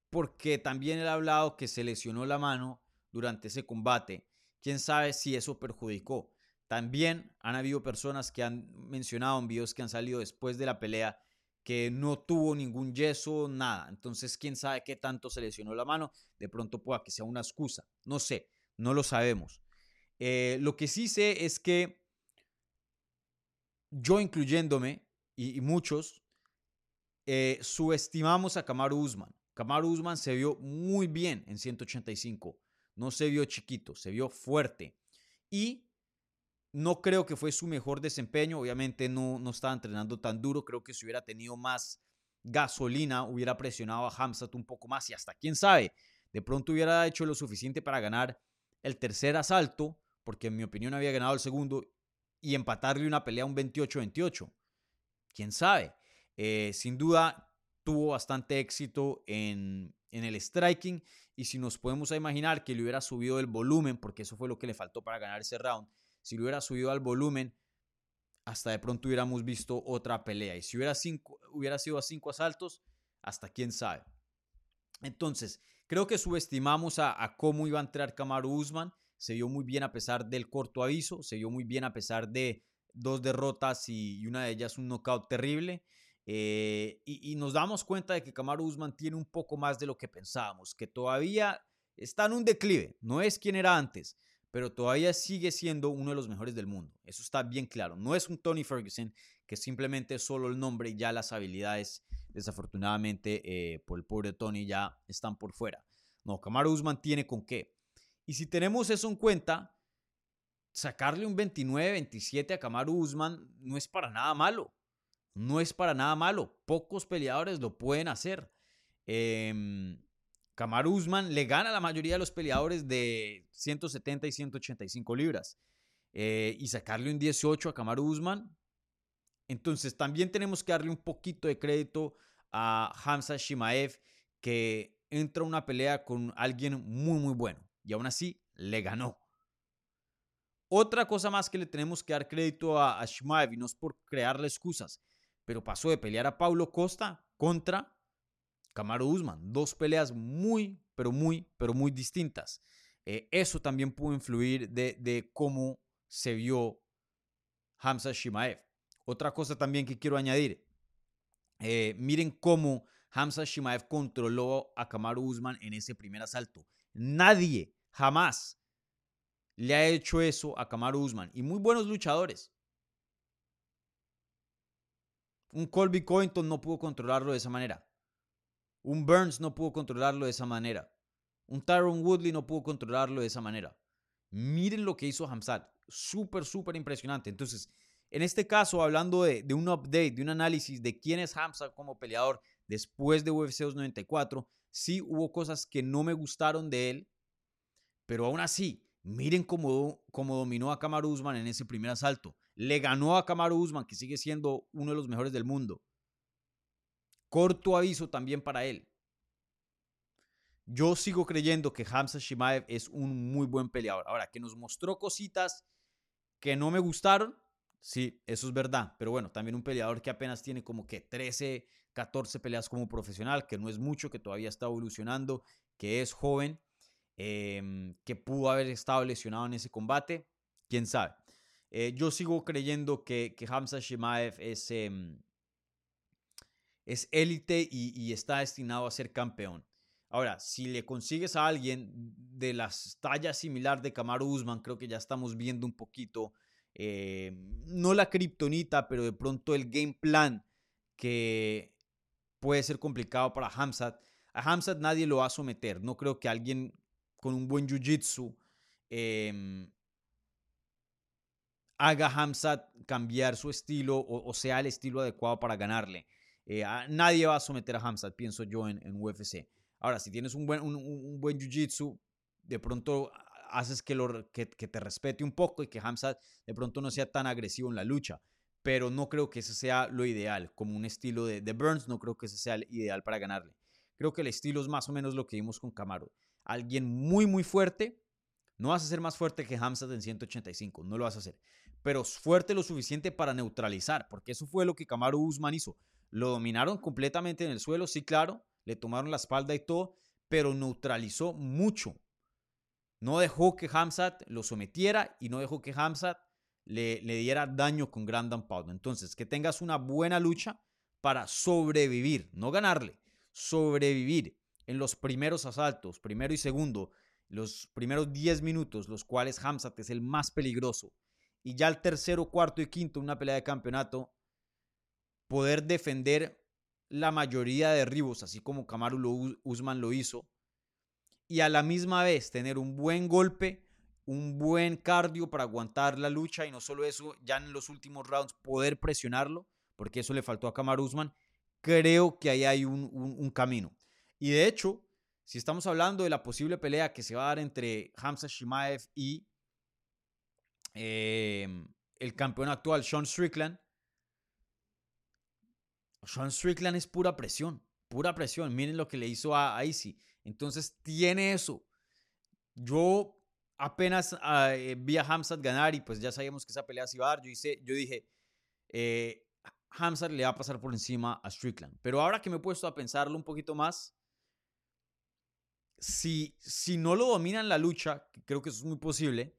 porque también él ha hablado que se lesionó la mano durante ese combate. Quién sabe si eso perjudicó. También han habido personas que han mencionado en videos que han salido después de la pelea que no tuvo ningún yeso, nada. Entonces, quién sabe qué tanto se lesionó la mano. De pronto pueda que sea una excusa. No sé, no lo sabemos. Eh, lo que sí sé es que yo incluyéndome y, muchos, eh, subestimamos a Kamaru Usman. Kamaru Usman se vio muy bien en 185. No se vio chiquito, se vio fuerte. Y no creo que fue su mejor desempeño. Obviamente no, no estaba entrenando tan duro. Creo que si hubiera tenido más gasolina, hubiera presionado a Hamzat un poco más. Y hasta quién sabe, de pronto hubiera hecho lo suficiente para ganar el tercer asalto porque en mi opinión había ganado el segundo, y empatarle una pelea un 28-28. ¿Quién sabe? Eh, sin duda tuvo bastante éxito en, en el striking y si nos podemos imaginar que le hubiera subido el volumen, porque eso fue lo que le faltó para ganar ese round, si le hubiera subido al volumen, hasta de pronto hubiéramos visto otra pelea. Y si hubiera, sido a cinco asaltos, hasta quién sabe. Entonces, creo que subestimamos a, cómo iba a entrar Kamaru Usman se vio muy bien a pesar del corto aviso, se vio muy bien a pesar de dos derrotas y, una de ellas un knockout terrible. Eh, y, nos damos cuenta de que Kamaru Usman tiene un poco más de lo que pensábamos, que todavía está en un declive, no es quien era antes, pero todavía sigue siendo uno de los mejores del mundo. Eso está bien claro. No es un Tony Ferguson que simplemente es solo el nombre y ya las habilidades desafortunadamente eh, por el pobre Tony ya están por fuera. No, Kamaru Usman tiene con qué. Y si tenemos eso en cuenta, sacarle un 29-27 a Kamaru Usman no es para nada malo. No es para nada malo. Pocos peleadores lo pueden hacer. Eh, Usman le gana a la mayoría de los peleadores de 170 y 185 libras. Eh, y sacarle un 18 a Kamaru Usman. Entonces también tenemos que darle un poquito de crédito a Hamza Shimaev, que entra a una pelea con alguien muy, muy bueno. Y aún así le ganó. Otra cosa más que le tenemos que dar crédito a, a Shimaev, y no es por crearle excusas, pero pasó de pelear a Paulo Costa contra Kamaru Usman. Dos peleas muy, pero muy, pero muy distintas. Eh, eso también pudo influir de, cómo se vio Hamza Shimaev. Otra cosa también que quiero añadir. Eh, miren cómo Hamza Shimaev controló a Kamaru Usman en ese primer asalto. Nadie jamás le ha hecho eso a Kamaru Usman. Y muy buenos luchadores. Un Colby Covington no pudo controlarlo de esa manera. Un Burns no pudo controlarlo de esa manera. Un Tyron Woodley no pudo controlarlo de esa manera. Miren lo que hizo Hamzat. Súper, súper impresionante. Entonces, en este caso, hablando de, un update, de un análisis de quién es Hamzat como peleador después de UFC 294, sí hubo cosas que no me gustaron de él, pero aún así, miren cómo, cómo dominó a Kamaru Usman en ese primer asalto. Le ganó a Kamaru Usman, que sigue siendo uno de los mejores del mundo. Corto aviso también para él. Yo sigo creyendo que Hamza Shimaev es un muy buen peleador. Ahora, que nos mostró cositas que no me gustaron, sí, eso es verdad. Pero bueno, también un peleador que apenas tiene como que 13, 14 peleas como profesional, que no es mucho, que todavía está evolucionando, que es joven, em, que pudo haber estado lesionado en ese combate, quién sabe. Eh, yo sigo creyendo que, que Hamza Shimaev es, es élite y, está destinado a ser campeón. Ahora, si le consigues a alguien de las tallas similar de Kamaru Usman, creo que ya estamos viendo un poquito, eh, no la kriptonita, pero de pronto el game plan que puede ser complicado para Hamzat. A Hamzat nadie lo va a someter. No creo que alguien con un buen jiu-jitsu em, haga Hamzat cambiar su estilo o, sea el estilo adecuado para ganarle. Eh, nadie va a someter a Hamzat, pienso yo, en, UFC. Ahora, si tienes un buen, un, jiu-jitsu, de pronto haces que, te respete un poco y que Hamzat de pronto no sea tan agresivo en la lucha. Pero no creo que ese sea lo ideal. Como un estilo de, de Burns, no creo que ese sea el ideal para ganarle. Creo que el estilo es más o menos lo que vimos con Camaro. Alguien muy, muy fuerte. No vas a ser más fuerte que Hamzat en 185, no lo vas a hacer. Pero fuerte lo suficiente para neutralizar, porque eso fue lo que Camaro Usman hizo. Lo dominaron completamente en el suelo, sí, claro, le tomaron la espalda y todo, pero neutralizó mucho. No dejó que Hamzat lo sometiera y no dejó que Hamzat le, le diera daño con Grand Pound. Entonces, que tengas una buena lucha para sobrevivir, no ganarle, sobrevivir en los primeros asaltos, primero y segundo, los primeros 10 minutos, los cuales Hamzat es el más peligroso. Y ya el tercero, cuarto y quinto, una pelea de campeonato, poder defender la mayoría de derribos, así como Kamaru Usman lo hizo, y a la misma vez tener un buen golpe, un buen cardio para aguantar la lucha y no solo eso, ya en los últimos rounds poder presionarlo, porque eso le faltó a Kamaru Usman, creo que ahí hay un, camino. Y de hecho, si estamos hablando de la posible pelea que se va a dar entre Hamza Shimaev y eh, el campeón actual Sean Strickland, sean Strickland es pura presión, pura presión. Miren lo que le hizo a, Icy. Entonces tiene eso. Yo apenas ah, eh, vi a Hamzat ganar y pues ya sabíamos que esa pelea se iba a dar. Yo, hice, yo dije, eh, le va a pasar por encima a Strickland. Pero ahora que me he puesto a pensarlo un poquito más, si, si no lo dominan la lucha, creo que eso es muy posible,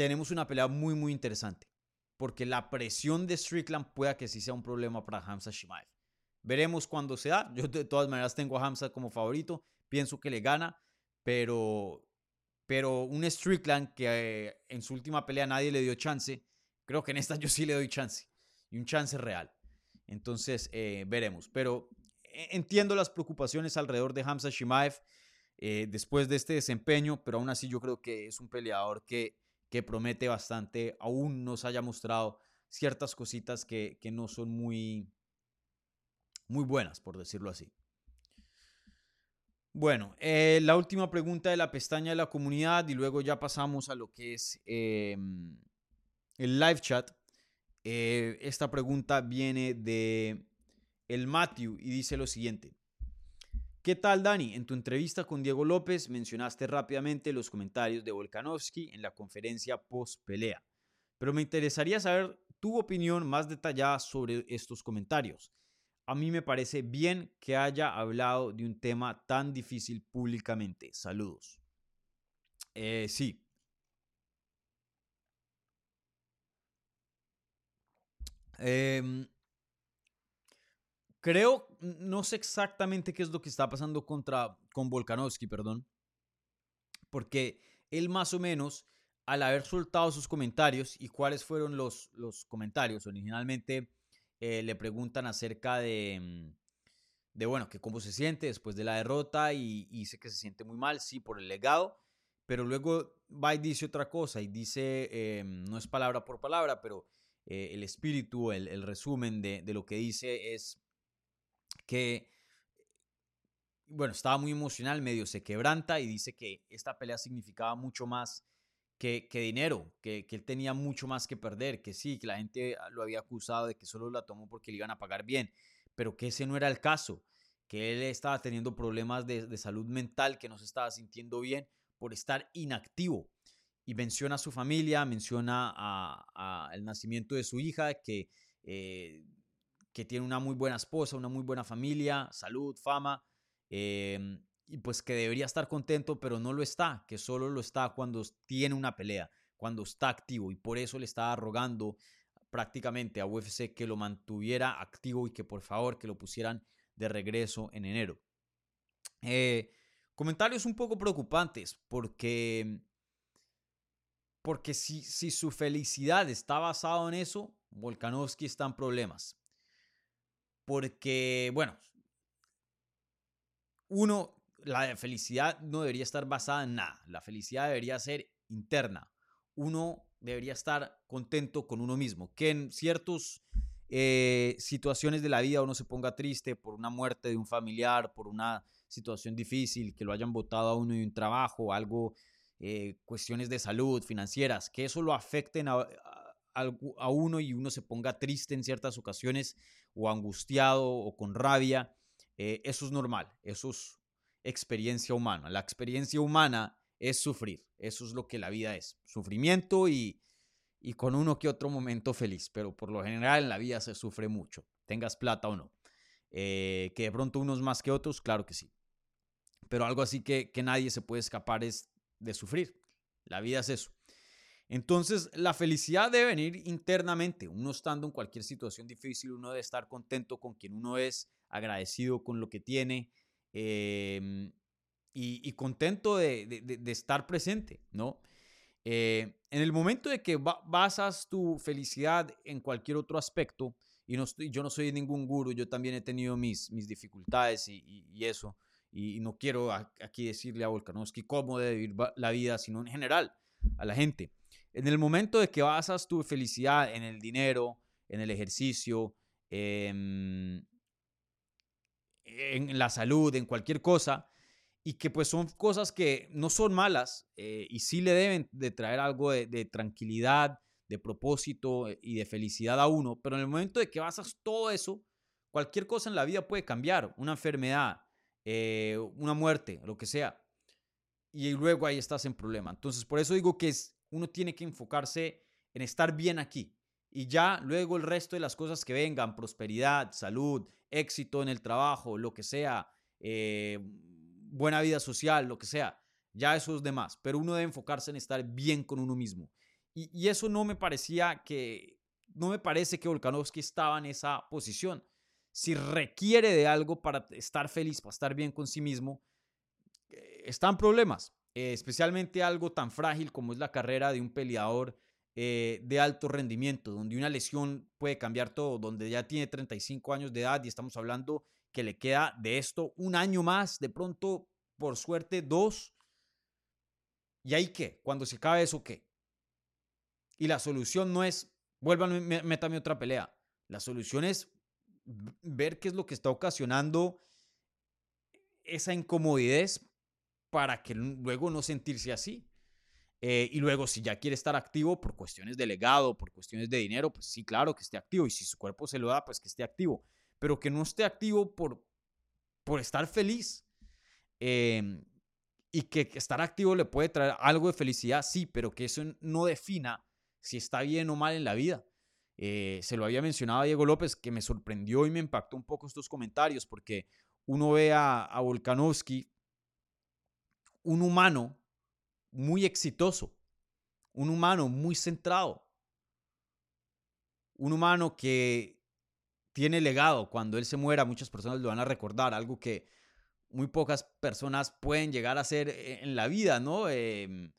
tenemos una pelea muy, muy interesante porque la presión de Strickland pueda que sí sea un problema para Hamza Shimaev. Veremos cuándo se da. Yo de todas maneras tengo a Hamza como favorito. Pienso que le gana, pero, pero un Strickland que eh, en su última pelea nadie le dio chance, creo que en esta yo sí le doy chance. Y un chance real. Entonces, eh, veremos. Pero eh, entiendo las preocupaciones alrededor de Hamza Shimaev después de este desempeño, pero aún así yo creo que es un peleador que, que promete bastante. Aún nos haya mostrado ciertas cositas que, que no son muy, muy buenas, por decirlo así. Bueno, la última pregunta de la pestaña de la comunidad y luego ya pasamos a lo que es em, el live chat. Eh, esta pregunta viene de el Matthew y dice lo siguiente. ¿Qué tal, Dani? En tu entrevista con Diego López mencionaste rápidamente los comentarios de Volkanovski en la conferencia post-pelea, pero me interesaría saber tu opinión más detallada sobre estos comentarios. A mí me parece bien que haya hablado de un tema tan difícil públicamente. Saludos. Eh, sí, Em, creo, no sé exactamente qué es lo que está pasando contra, con Volkanovski, perdón, porque él más o menos, al haber soltado sus comentarios, y cuáles fueron los, los comentarios, originalmente eh, le preguntan acerca de, mm, de, bueno, que cómo se siente después de la derrota y, dice que se siente muy mal, sí, por el legado, pero luego va y dice otra cosa y dice, em, no es palabra por palabra, pero eh, el espíritu, el, resumen de, lo que dice es que, bueno, estaba muy emocional, medio se quebranta y dice que esta pelea significaba mucho más que, dinero, que, él tenía mucho más que perder, que sí, que la gente lo había acusado de que solo la tomó porque le iban a pagar bien, pero que ese no era el caso, que él estaba teniendo problemas de, de salud mental, que no se estaba sintiendo bien por estar inactivo. Y menciona a su familia, menciona a, el nacimiento de su hija, que, eh, que tiene una muy buena esposa, una muy buena familia, salud, fama, em, y pues que debería estar contento, pero no lo está, que solo lo está cuando tiene una pelea, cuando está activo, y por eso le estaba rogando prácticamente a UFC que lo mantuviera activo y que por favor que lo pusieran de regreso en enero. Eh, comentarios un poco preocupantes porque porque si, si su felicidad está basada en eso, Volkanovski está en problemas. Porque, bueno, uno, la felicidad no debería estar basada en nada. La felicidad debería ser interna. Uno debería estar contento con uno mismo. Que en ciertas eh, situaciones de la vida uno se ponga triste por una muerte de un familiar, por una situación difícil, que lo hayan votado a uno de un trabajo, algo eh, cuestiones de salud, financieras, que eso lo afecten a, uno y uno se ponga triste en ciertas ocasiones o angustiado o con rabia, eh, eso es normal, eso es experiencia humana. La experiencia humana es sufrir, eso es lo que la vida es, sufrimiento y, y con uno que otro momento feliz, pero por lo general en la vida se sufre mucho, tengas plata o no. Eh, que de pronto unos más que otros, claro que sí. Pero algo así que, que nadie se puede escapar es de sufrir. La vida es eso. Entonces, la felicidad debe venir internamente. Uno estando en cualquier situación difícil, uno debe estar contento con quien uno es, agradecido con lo que tiene em, y, contento de, estar presente, ¿no? Eh, en el momento de que basas tu felicidad en cualquier otro aspecto, y yo no soy ningún guru, yo también he tenido mis, mis dificultades y eso, y no quiero aquí decirle a Volkanovski cómo debe vivir la vida, sino en general a la gente. En el momento de que basas tu felicidad en el dinero, en el ejercicio, em, en la salud, en cualquier cosa, y que pues son cosas que no son malas eh, y sí le deben de traer algo de, tranquilidad, de propósito eh, y de felicidad a uno, pero en el momento de que basas todo eso, cualquier cosa en la vida puede cambiar, una enfermedad, eh, una muerte, lo que sea. Y luego ahí estás en problema. Entonces, por eso digo que es, uno tiene que enfocarse en estar bien aquí. Y ya luego el resto de las cosas que vengan, prosperidad, salud, éxito en el trabajo, lo que sea, eh, buena vida social, lo que sea, ya eso es demás. Pero uno debe enfocarse en estar bien con uno mismo. Y, y eso no me parecía que, no me parece que Volkanovski estaba en esa posición si requiere de algo para estar feliz, para estar bien con sí mismo, eh, están problemas. Eh, especialmente algo tan frágil como es la carrera de un peleador eh, de alto rendimiento, donde una lesión puede cambiar todo, donde ya tiene 35 años de edad y estamos hablando que le queda de esto un año más, de pronto, por suerte, dos. ¿Y ahí qué? Cuando se acabe eso, ¿qué? Y la solución no es, vuelvan, métame otra pelea. La solución es ver qué es lo que está ocasionando esa incomodidad para que luego no sentirse así. Eh, y luego, si ya quiere estar activo por cuestiones de legado, por cuestiones de dinero, pues sí, claro que esté activo. Y si su cuerpo se lo da, pues que esté activo. Pero que no esté activo por, por estar feliz. Em, y que estar activo le puede traer algo de felicidad, sí, pero que eso no defina si está bien o mal en la vida. Eh, se lo había mencionado a Diego López, que me sorprendió y me impactó un poco estos comentarios, porque uno ve a, a Volkanovski, un humano muy exitoso, un humano muy centrado, un humano que tiene legado. Cuando él se muera, muchas personas lo van a recordar, algo que muy pocas personas pueden llegar a hacer e, en la vida, ¿no? Em,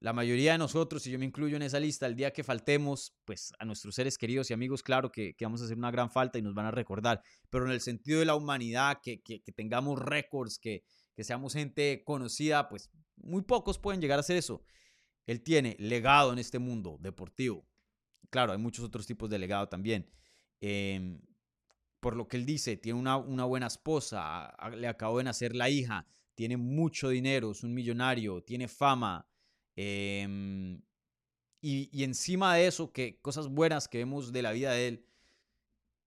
la mayoría de nosotros, y yo me incluyo en esa lista, el día que faltemos, pues a nuestros seres queridos y amigos, claro que, vamos a hacer una gran falta y nos van a recordar, pero en el sentido de la humanidad, que, tengamos récords, que, que seamos gente conocida, pues muy pocos pueden llegar a hacer eso. Él tiene legado en este mundo deportivo. Claro, hay muchos otros tipos de legado también. Em, por lo que él dice, tiene una, una buena esposa, le acabó de nacer la hija, tiene mucho dinero, es un millonario, tiene fama, Em, y, encima de eso, que cosas buenas que vemos de la vida de él,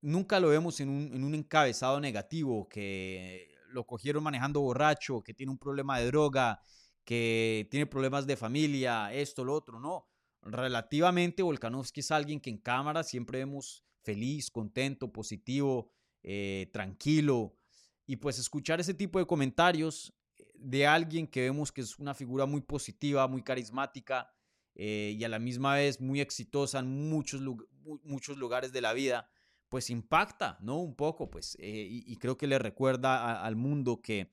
nunca lo vemos en un, encabezado negativo, que lo cogieron manejando borracho, que tiene un problema de droga, que tiene problemas de familia, esto, lo otro, no. Relativamente, Volkanovski es alguien que en cámara siempre vemos feliz, contento, positivo, eh, tranquilo. Y pues escuchar ese tipo de comentarios de alguien que vemos que es una figura muy positiva, muy carismática eh, y a la misma vez muy exitosa en muchos, muchos lugares de la vida, pues impacta, ¿no? Un poco, pues, eh, y, creo que le recuerda al mundo que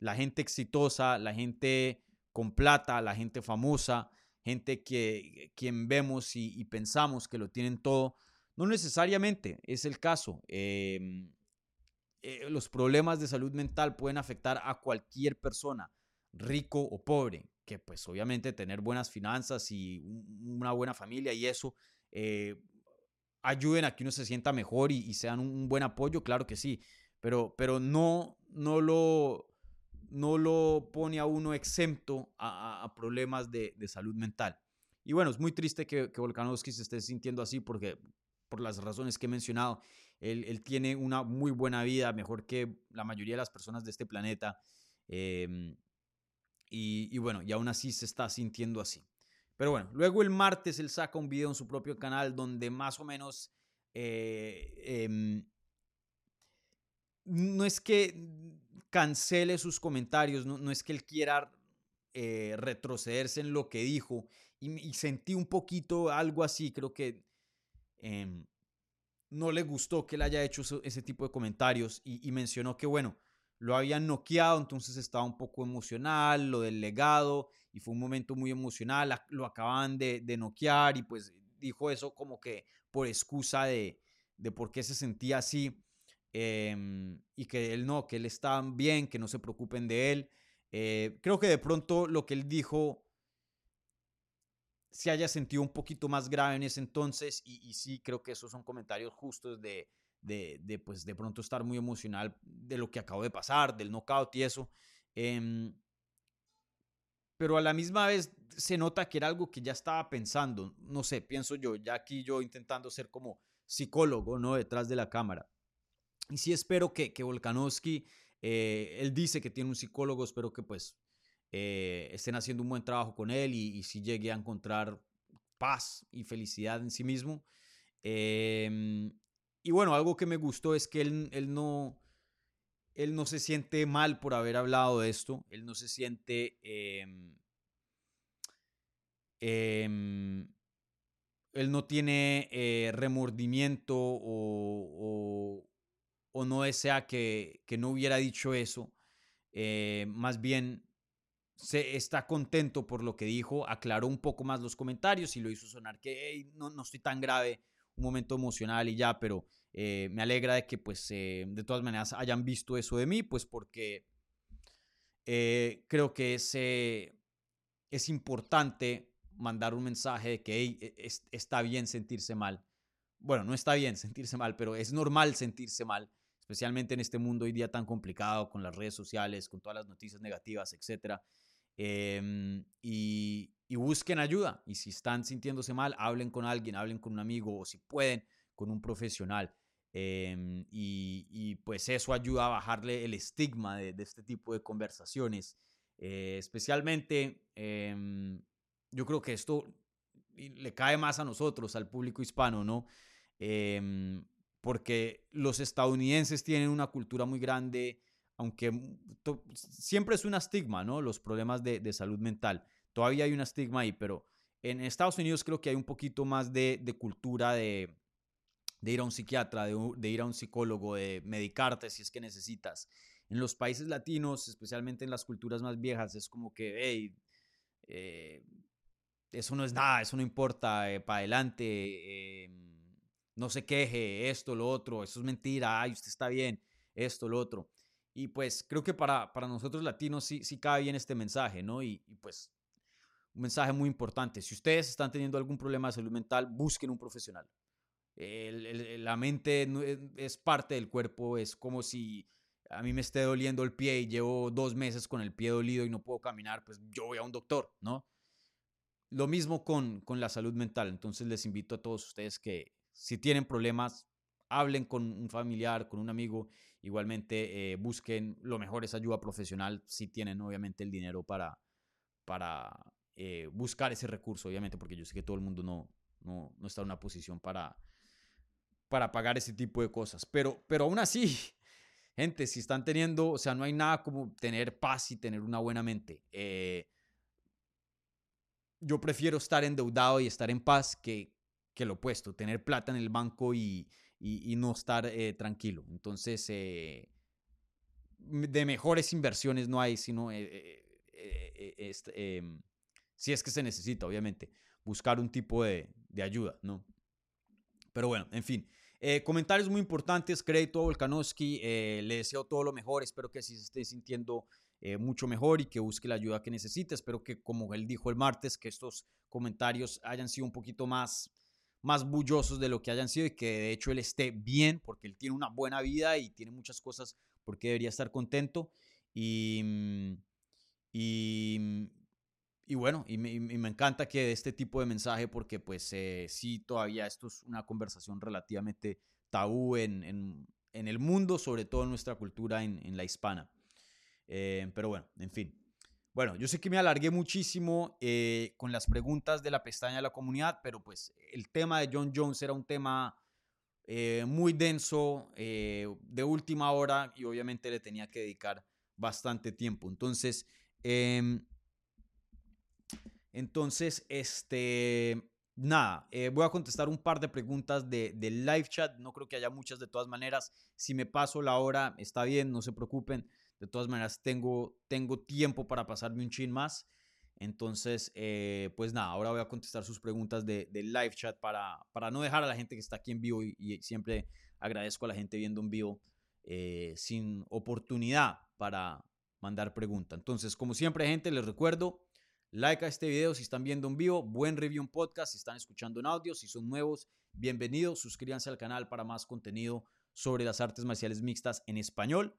la gente exitosa, la gente con plata, la gente famosa, gente que quien vemos y, pensamos que lo tienen todo, no necesariamente es el caso. Em, eh, los problemas de salud mental pueden afectar a cualquier persona, rico o pobre, que pues obviamente tener buenas finanzas y una buena familia y eso eh, ayuden a que uno se sienta mejor y, sean un, buen apoyo, claro que sí, pero, pero no, no, lo, no lo pone a uno exento a, problemas de, salud mental. Y bueno, es muy triste que, que se esté sintiendo así porque por las razones que he mencionado. Él, tiene una muy buena vida, mejor que la mayoría de las personas de este planeta. Em, y, bueno, y aún así se está sintiendo así. Pero bueno, luego el martes él saca un video en su propio canal donde más o menos eh, em, no es que cancele sus comentarios, no, es que él quiera eh, retrocederse en lo que dijo. Y, sentí un poquito algo así, creo que em, no le gustó que él haya hecho ese tipo de comentarios y, mencionó que, bueno, lo habían noqueado, entonces estaba un poco emocional, lo del legado, y fue un momento muy emocional, lo acaban de, de noquear y pues dijo eso como que por excusa de, de por qué se sentía así em, y que él no, que él está bien, que no se preocupen de él. Eh, creo que de pronto lo que él dijo se haya sentido un poquito más grave en ese entonces y, sí creo que esos son comentarios justos de, de, pues de pronto estar muy emocional de lo que acabó de pasar, del knockout y eso. Em, pero a la misma vez se nota que era algo que ya estaba pensando, no sé, pienso yo, ya aquí yo intentando ser como psicólogo, ¿no? Detrás de la cámara. Y sí espero que, que Volkanovski, eh, él dice que tiene un psicólogo, espero que pues eh, estén haciendo un buen trabajo con él y, si llegue a encontrar paz y felicidad en sí mismo. Em, y bueno, algo que me gustó es que él, él, no, él no se siente mal por haber hablado de esto, él no se siente... Em, em, él no tiene eh, remordimiento o, no desea que, que, no hubiera dicho eso. Eh, más bien se está contento por lo que dijo, aclaró un poco más los comentarios y lo hizo sonar que no estoy tan grave, un momento emocional y ya, pero eh, me alegra de que pues eh, de todas maneras hayan visto eso de mí, pues porque eh, creo que es, es importante mandar un mensaje de que e, está bien sentirse mal. Bueno, no está bien sentirse mal, pero es normal sentirse mal, especialmente en este mundo hoy día tan complicado con las redes sociales, con todas las noticias negativas, etc. Em, y, y busquen ayuda. Y si están sintiéndose mal, hablen con alguien, hablen con un amigo o si pueden, con un profesional. Em, y, pues eso ayuda a bajarle el estigma de, este tipo de conversaciones. Eh, especialmente, em, yo creo que esto le cae más a nosotros, al público hispano, ¿no? Em, porque los estadounidenses tienen una cultura muy grande, aunque siempre es un estigma, ¿no? Los problemas de, de, salud mental. Todavía hay un estigma ahí, pero en Estados Unidos creo que hay un poquito más de, de cultura de, de ir a un psiquiatra, de, ir a un psicólogo, de medicarte si es que necesitas. En los países latinos, especialmente en las culturas más viejas, es como que, hey, eh, eso no es nada, eso no importa, eh, para adelante, em, no se queje, esto, lo otro, eso es mentira, ay, usted está bien, esto, lo otro. Y pues creo que para, para nosotros latinos sí, sí cabe bien este mensaje, ¿no? Y, y pues un mensaje muy importante, si ustedes están teniendo algún problema de salud mental, busquen un profesional la mente es parte del cuerpo, es como si a mí me esté doliendo el pie y llevo dos meses con el pie dolido y no puedo caminar, pues yo voy a un doctor, ¿no? Lo mismo con, con la salud mental. Entonces les invito a todos ustedes que si tienen problemas, hablen con un familiar, con un amigo. Igualmente eh, busquen lo mejor es ayuda profesional si tienen obviamente el dinero para, para eh, buscar ese recurso, obviamente, porque yo sé que todo el mundo no, no, no está en una posición para, para pagar ese tipo de cosas. Pero, pero aún así, gente, si están teniendo, o sea, no hay nada como tener paz y tener una buena mente. Eh, yo prefiero estar endeudado y estar en paz que, que lo opuesto, tener plata en el banco y, y, no estar eh, tranquilo. Entonces, eh, de mejores inversiones no hay, sino em, si es que se necesita, obviamente, buscar un tipo de, de ayuda, ¿no? Pero bueno, en fin. Eh, comentarios muy importantes, crédito a Volkanovski, eh, le deseo todo lo mejor, espero que así se esté sintiendo eh, mucho mejor y que busque la ayuda que necesite, espero que como él dijo el martes, que estos comentarios hayan sido un poquito más, más bullosos de lo que hayan sido y que de hecho él esté bien, porque él tiene una buena vida y tiene muchas cosas porque debería estar contento. Y, mm, y, mm, y bueno, y me, encanta que este tipo de mensaje, porque pues eh, sí, todavía esto es una conversación relativamente tabú en, en, en el mundo, sobre todo en nuestra cultura, en, en la hispana. Eh, pero bueno, en fin. Bueno, yo sé que me alargué muchísimo eh, con las preguntas de la pestaña de la comunidad, pero pues el tema de John Jones era un tema muy denso, de última hora, y obviamente le tenía que dedicar bastante tiempo. Entonces, em, entonces, este, nada, eh, voy a contestar un par de preguntas del de live chat. No creo que haya muchas de todas maneras. Si me paso la hora, está bien, no se preocupen. De todas maneras, tengo, tengo tiempo para pasarme un chin más. Entonces, eh, pues nada, ahora voy a contestar sus preguntas del de live chat para, para no dejar a la gente que está aquí en vivo y, siempre agradezco a la gente viendo en vivo eh, sin oportunidad para mandar preguntas. Entonces, como siempre, gente, les recuerdo, Like a este video si están viendo en vivo, buen review en podcast si están escuchando en audio, si son nuevos, bienvenidos, suscríbanse al canal para más contenido sobre las artes marciales mixtas en español.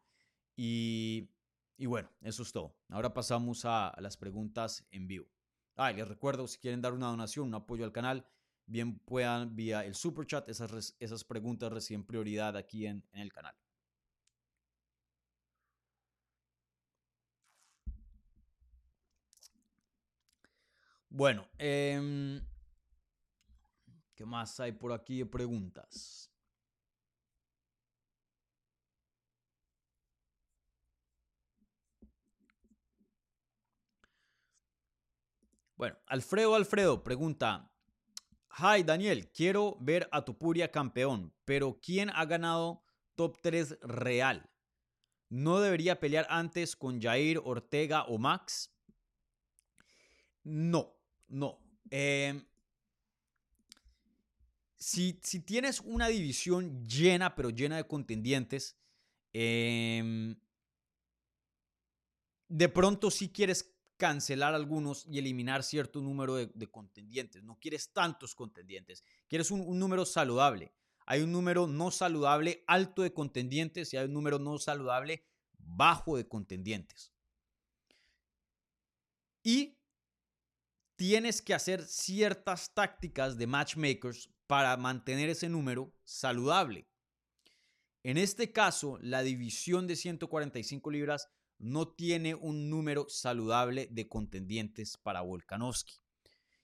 Y, bueno, eso es todo. Ahora pasamos a, las preguntas en vivo. Ah, les recuerdo, si quieren dar una donación, un apoyo al canal, bien puedan vía el super chat, esas, esas preguntas reciben prioridad aquí en el canal. Bueno, em, ¿qué más hay por aquí de preguntas? Bueno, Alfredo Alfredo pregunta, Hi Daniel, quiero ver a Tupuria campeón, pero ¿quién ha ganado top 3 real? ¿No debería pelear antes con Jair, Ortega o Max? No, no. Em, si, si, tienes una división llena, pero llena de contendientes, eh, de pronto sí quieres cancelar algunos y eliminar cierto número de, contendientes. No quieres tantos contendientes, quieres un, número saludable. Hay un número no saludable alto de contendientes y hay un número no saludable bajo de contendientes. Y tienes que hacer ciertas tácticas de matchmakers para mantener ese número saludable. En este caso, la división de 145 libras no tiene un número saludable de contendientes para Volkanovski.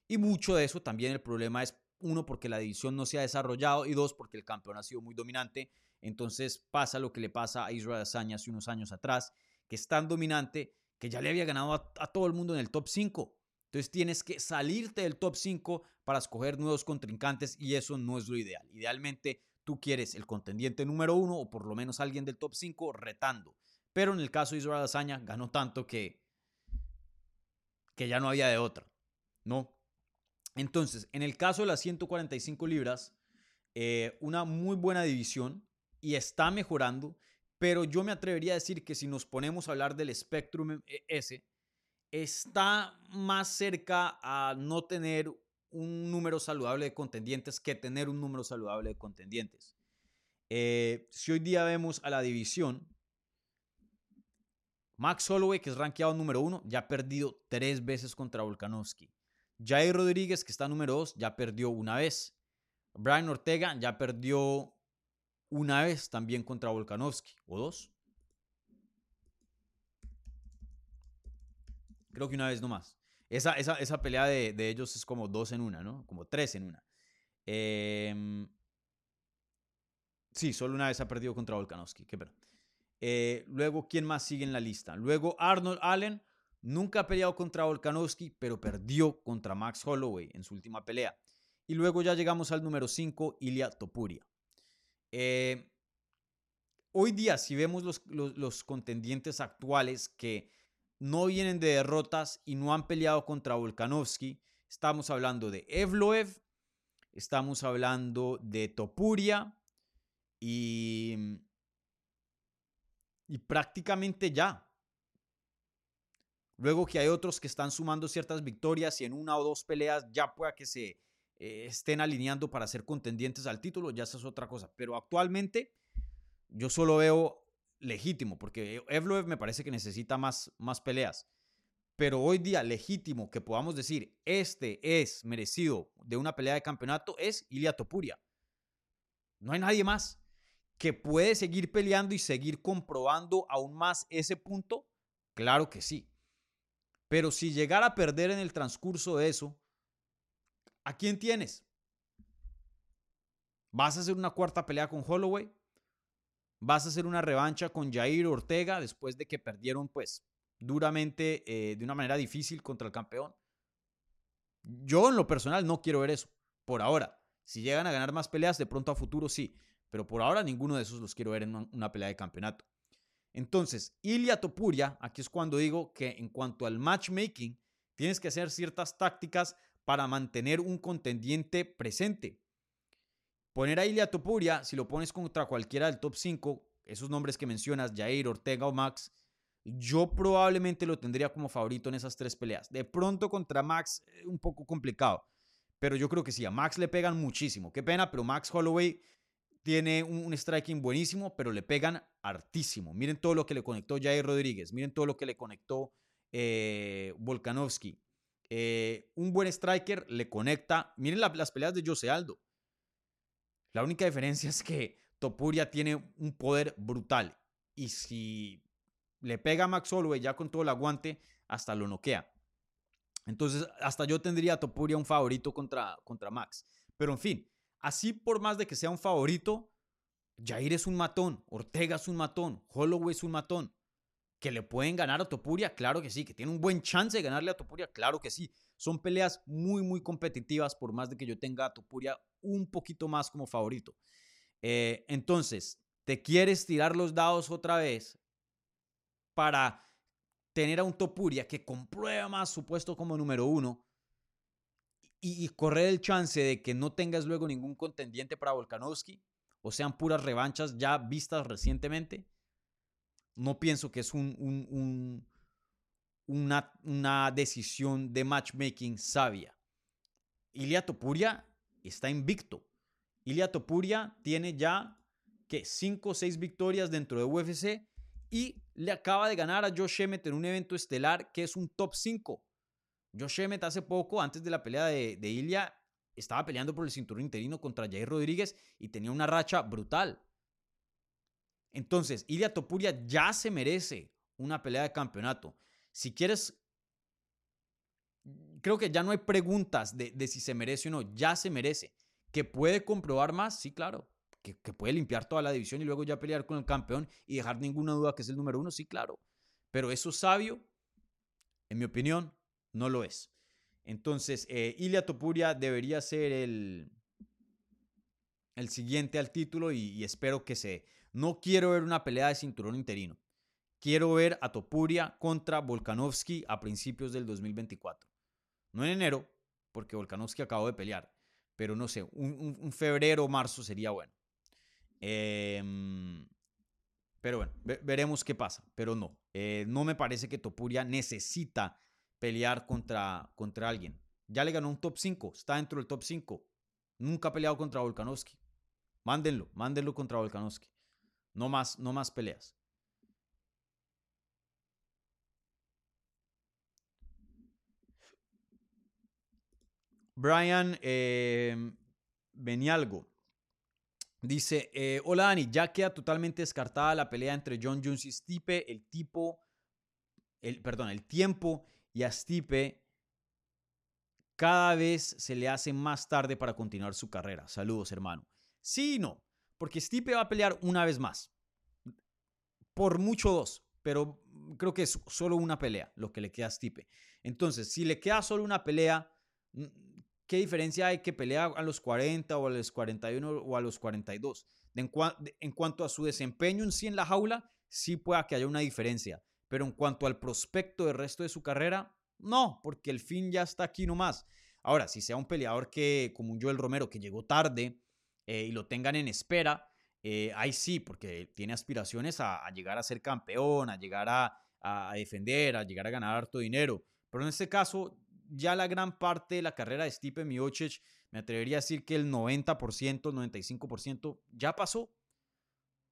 Y mucho de eso también el problema es, uno, porque la división no se ha desarrollado y dos, porque el campeón ha sido muy dominante. Entonces pasa lo que le pasa a Israel Adesanya hace unos años atrás, que es tan dominante que ya le había ganado a, a todo el mundo en el top 5. Entonces tienes que salirte del top 5 para escoger nuevos contrincantes y eso no es lo ideal. Idealmente tú quieres el contendiente número uno o por lo menos alguien del top 5 retando. Pero en el caso de Israel Azaña ganó tanto que, que ya no había de otra, ¿no? Entonces, en el caso de las 145 libras, eh, una muy buena división y está mejorando, pero yo me atrevería a decir que si nos ponemos a hablar del Spectrum e, S, está más cerca a no tener un número saludable de contendientes que tener un número saludable de contendientes. Eh, si hoy día vemos a la división, Max Holloway, que es rankeado número uno, ya ha perdido tres veces contra Volkanovski. Jair Rodríguez, que está número dos, ya perdió una vez. Brian Ortega ya perdió una vez también contra Volkanovski, o dos. Creo que una vez nomás. Esa, esa, esa pelea de, de, ellos es como dos en una, ¿no? Como tres en una. Eh, sí, solo una vez ha perdido contra Volkanovski. Qué pena. Eh, luego, ¿quién más sigue en la lista? Luego, Arnold Allen nunca ha peleado contra Volkanovski, pero perdió contra Max Holloway en su última pelea. Y luego ya llegamos al número 5, Ilya Topuria. Eh, hoy día, si vemos los, los, contendientes actuales que no vienen de derrotas y no han peleado contra Volkanovski, estamos hablando de Evloev, estamos hablando de Topuria y y prácticamente ya. Luego que hay otros que están sumando ciertas victorias y en una o dos peleas ya pueda que se eh, estén alineando para ser contendientes al título, ya esa es otra cosa. Pero actualmente yo solo veo legítimo, porque Evloev me parece que necesita más, más peleas. Pero hoy día legítimo que podamos decir, este es merecido de una pelea de campeonato, es Ilia Topuria. No hay nadie más que puede seguir peleando y seguir comprobando aún más ese punto? Claro que sí. Pero si llegara a perder en el transcurso de eso, ¿a quién tienes? ¿Vas a hacer una cuarta pelea con Holloway? ¿Vas a hacer una revancha con Jair Ortega después de que perdieron pues duramente eh, de una manera difícil contra el campeón? Yo en lo personal no quiero ver eso, por ahora. Si llegan a ganar más peleas, de pronto a futuro sí. Pero por ahora ninguno de esos los quiero ver en una, pelea de campeonato. Entonces, Ilia Topuria, aquí es cuando digo que en cuanto al matchmaking, tienes que hacer ciertas tácticas para mantener un contendiente presente. Poner a Ilia Topuria, si lo pones contra cualquiera del top 5, esos nombres que mencionas, Jair, Ortega o Max, yo probablemente lo tendría como favorito en esas tres peleas. De pronto contra Max, eh, un poco complicado. Pero yo creo que sí, a Max le pegan muchísimo. Qué pena, pero Max Holloway tiene un, striking buenísimo, pero le pegan hartísimo. Miren todo lo que le conectó Jair Rodríguez, miren todo lo que le conectó eh, Volkanovski. Eh, un buen striker le conecta. Miren las peleas de Jose Aldo. La única diferencia es que Topuria tiene un poder brutal. Y si le pega a Max Holloway ya con todo el aguante, hasta lo noquea. Entonces, hasta yo tendría a Topuria un favorito contra, contra Max. Pero en fin, Así por más de que sea un favorito, Jair es un matón, Ortega es un matón, Holloway es un matón. ¿Que le pueden ganar a Topuria? Claro que sí. ¿Que tiene un buen chance de ganarle a Topuria? Claro que sí. Son peleas muy, muy competitivas por más de que yo tenga a Topuria un poquito más como favorito. Eh, entonces, ¿te quieres tirar los dados otra vez para tener a un Topuria que comprueba más su puesto como número uno y, correr el chance de que no tengas luego ningún contendiente para Volkanovski o sean puras revanchas ya vistas recientemente, no pienso que es un, una, una, decisión de matchmaking sabia. Ilia Topuria está invicto. Ilia Topuria tiene ya que 5 o 6 victorias dentro de UFC y le acaba de ganar a Josh Emmett en un evento estelar que es un top 5. Josh Emmett hace poco, antes de la pelea de, de Ilya, estaba peleando por el cinturón interino contra Jair Rodríguez y tenía una racha brutal. Entonces, Ilya Topuria ya se merece una pelea de campeonato. Si quieres, creo que ya no hay preguntas de, si se merece o no, ya se merece. ¿Que puede comprobar más? Sí, claro. Que, puede limpiar toda la división y luego ya pelear con el campeón y dejar ninguna duda que es el número uno, sí, claro. Pero eso sabio, en mi opinión, no lo es. Entonces, eh, Ilia Topuria debería ser el, el siguiente al título y, espero que se... No quiero ver una pelea de cinturón interino. Quiero ver a Topuria contra Volkanovski a principios del 2024. No en enero, porque Volkanovski acabó de pelear. Pero no sé, un, febrero o marzo sería bueno. Em, pero bueno, veremos qué pasa. Pero no, eh, no me parece que Topuria necesita pelear contra, contra alguien. Ya le ganó un top 5, está dentro del top 5. Nunca ha peleado contra Volkanovski. Mándenlo, mándenlo contra Volkanovski. No más, no más peleas. Brian eh, Benialgo dice: eh, Hola Dani, ya queda totalmente descartada la pelea entre John Jones y Stipe. El tipo, el, perdón, el tiempo y a Stipe cada vez se le hace más tarde para continuar su carrera. Saludos, hermano. Sí y no, porque Stipe va a pelear una vez más. Por mucho dos, pero creo que es solo una pelea lo que le queda a Stipe. Entonces, si le queda solo una pelea, mm, ¿qué diferencia hay que pelea a los 40 o a los 41 o a los 42? En, en cuanto a su desempeño en sí en la jaula, sí pueda que haya una diferencia. Pero en cuanto al prospecto del resto de su carrera, no, porque el fin ya está aquí nomás. Ahora, si sea un peleador que, como un Joel Romero, que llegó tarde eh, y lo tengan en espera, eh, ahí sí, porque tiene aspiraciones a, llegar a ser campeón, a llegar a, defender, a llegar a ganar harto dinero. Pero en este caso, ya la gran parte de la carrera de Stipe Miocic, me atrevería a decir que el 90%, 95% ya pasó.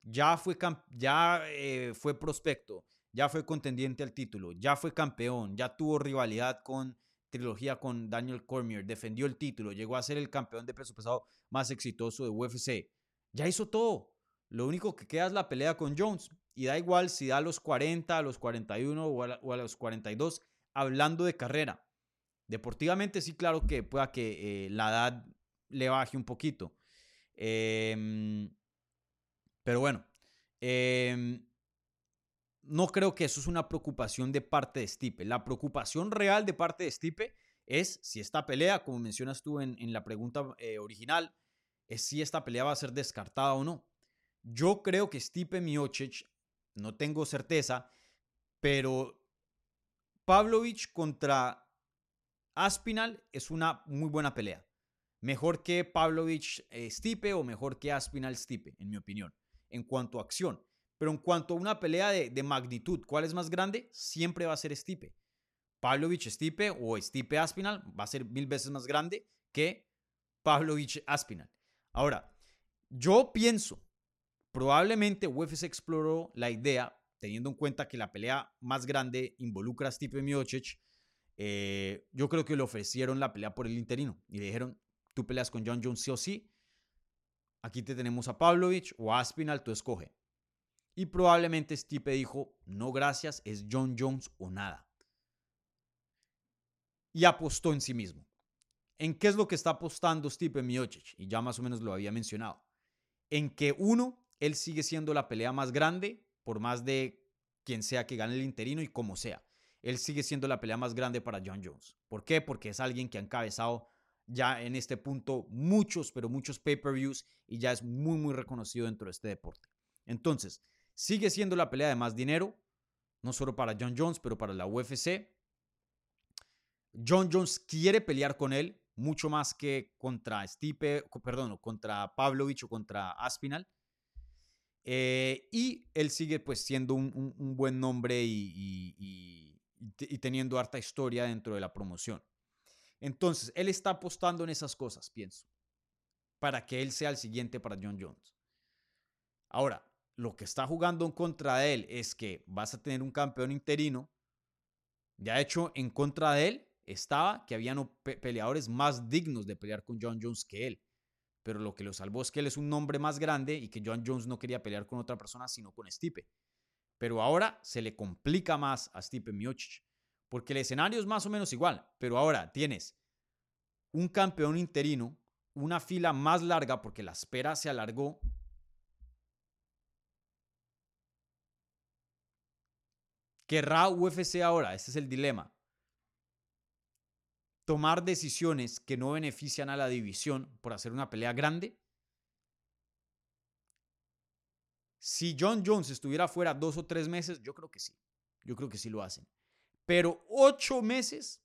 Ya fue, ya, eh, fue prospecto ya fue contendiente al título, ya fue campeón, ya tuvo rivalidad con trilogía con Daniel Cormier, defendió el título, llegó a ser el campeón de peso pesado más exitoso de UFC. Ya hizo todo. Lo único que queda es la pelea con Jones. Y da igual si da a los 40, a los 41 o a, los 42, hablando de carrera. Deportivamente sí, claro que pueda que eh, la edad le baje un poquito. Em, pero bueno, eh, no creo que eso es una preocupación de parte de Stipe. La preocupación real de parte de Stipe es si esta pelea, como mencionas tú en, la pregunta eh, original, es si esta pelea va a ser descartada o no. Yo creo que Stipe Miocic, no tengo certeza, pero Pavlovich contra Aspinal es una muy buena pelea. Mejor que Pavlovich eh, Stipe o mejor que Aspinal Stipe, en mi opinión, en cuanto a acción. Pero en cuanto a una pelea de, magnitud, ¿cuál es más grande? Siempre va a ser Stipe. Pavlovich Stipe o Stipe Aspinal va a ser mil veces más grande que Pavlovich Aspinal. Ahora, yo pienso, probablemente UFC exploró la idea, teniendo en cuenta que la pelea más grande involucra a Stipe Miocic, eh, yo creo que le ofrecieron la pelea por el interino y le dijeron, tú peleas con John Jones sí o sí, aquí te tenemos a Pavlovich o a Aspinal, tú escoge. Y probablemente Stipe dijo, no gracias, es John Jones o nada. Y apostó en sí mismo. ¿En qué es lo que está apostando Stipe Miocic? Y ya más o menos lo había mencionado. En que uno, él sigue siendo la pelea más grande, por más de quien sea que gane el interino y como sea. Él sigue siendo la pelea más grande para John Jones. ¿Por qué? Porque es alguien que ha encabezado ya en este punto muchos, pero muchos pay-per-views y ya es muy, muy reconocido dentro de este deporte. Entonces, Sigue siendo la pelea de más dinero, no solo para John Jones, pero para la UFC. John Jones quiere pelear con él mucho más que contra Stipe, perdón, contra Pavlovich o contra Aspinal. Eh, y él sigue pues siendo un, buen nombre y, y, teniendo harta historia dentro de la promoción. Entonces, él está apostando en esas cosas, pienso, para que él sea el siguiente para John Jones. Ahora, lo que está jugando en contra de él es que vas a tener un campeón interino. Ya hecho, en contra de él estaba que habían peleadores más dignos de pelear con John Jones que él. Pero lo que lo salvó es que él es un nombre más grande y que John Jones no quería pelear con otra persona sino con Stipe. Pero ahora se le complica más a Stipe Miocic. Porque el escenario es más o menos igual. Pero ahora tienes un campeón interino, una fila más larga porque la espera se alargó ¿Querrá UFC ahora? Ese es el dilema. Tomar decisiones que no benefician a la división por hacer una pelea grande. Si John Jones estuviera fuera dos o tres meses, yo creo que sí. Yo creo que sí lo hacen. Pero ocho meses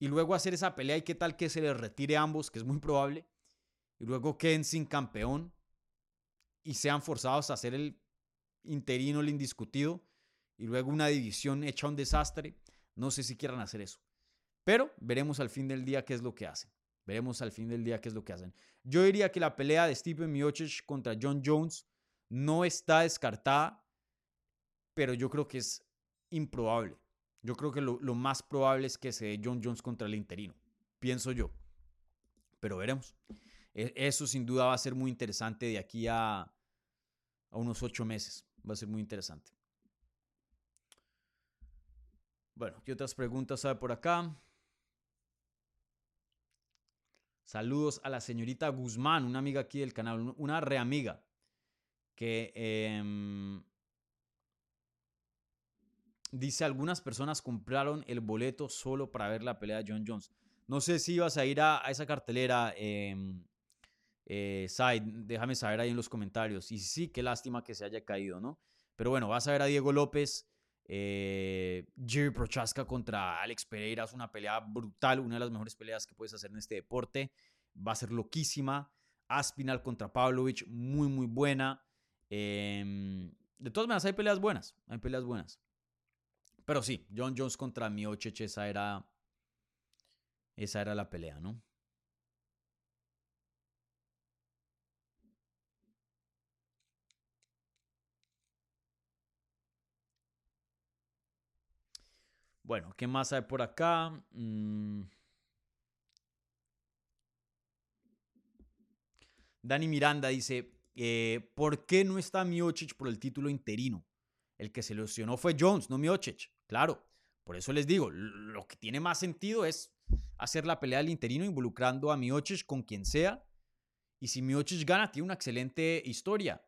y luego hacer esa pelea y qué tal que se les retire a ambos, que es muy probable, y luego queden sin campeón y sean forzados a hacer el interino, el indiscutido, y luego una división hecha un desastre. No sé si quieran hacer eso. Pero veremos al fin del día qué es lo que hacen. Veremos al fin del día qué es lo que hacen. Yo diría que la pelea de Stephen Miocic contra John Jones no está descartada, pero yo creo que es improbable. Yo creo que lo, más probable es que se dé John Jones contra el interino. Pienso yo. Pero veremos. E, eso sin duda va a ser muy interesante de aquí a, a unos ocho meses. Va a ser muy interesante. Bueno, ¿qué otras preguntas hay por acá? Saludos a la señorita Guzmán, una amiga aquí del canal, una reamiga, que em, dice, algunas personas compraron el boleto solo para ver la pelea de John Jones. No sé si ibas a ir a, esa cartelera, eh, eh, déjame saber ahí en los comentarios. Y sí, qué lástima que se haya caído, ¿no? Pero bueno, vas a ver a Diego López, eh, Jerry Prochaska contra Alex Pereira. Es una pelea brutal, una de las mejores peleas que puedes hacer en este deporte. Va a ser loquísima. Aspinal contra Pavlovich, muy, muy buena. Em, de todas maneras, hay peleas buenas. Hay peleas buenas. Pero sí, John Jones contra Miocic, esa era, esa era la pelea, ¿no? Bueno, ¿qué más hay por acá? Mm. Dani Miranda dice, eh, ¿por qué no está Miocic por el título interino? El que se lesionó fue Jones, no Miocic. Claro, por eso les digo, lo que tiene más sentido es hacer la pelea del interino involucrando a Miocic con quien sea. Y si Miocic gana, tiene una excelente historia.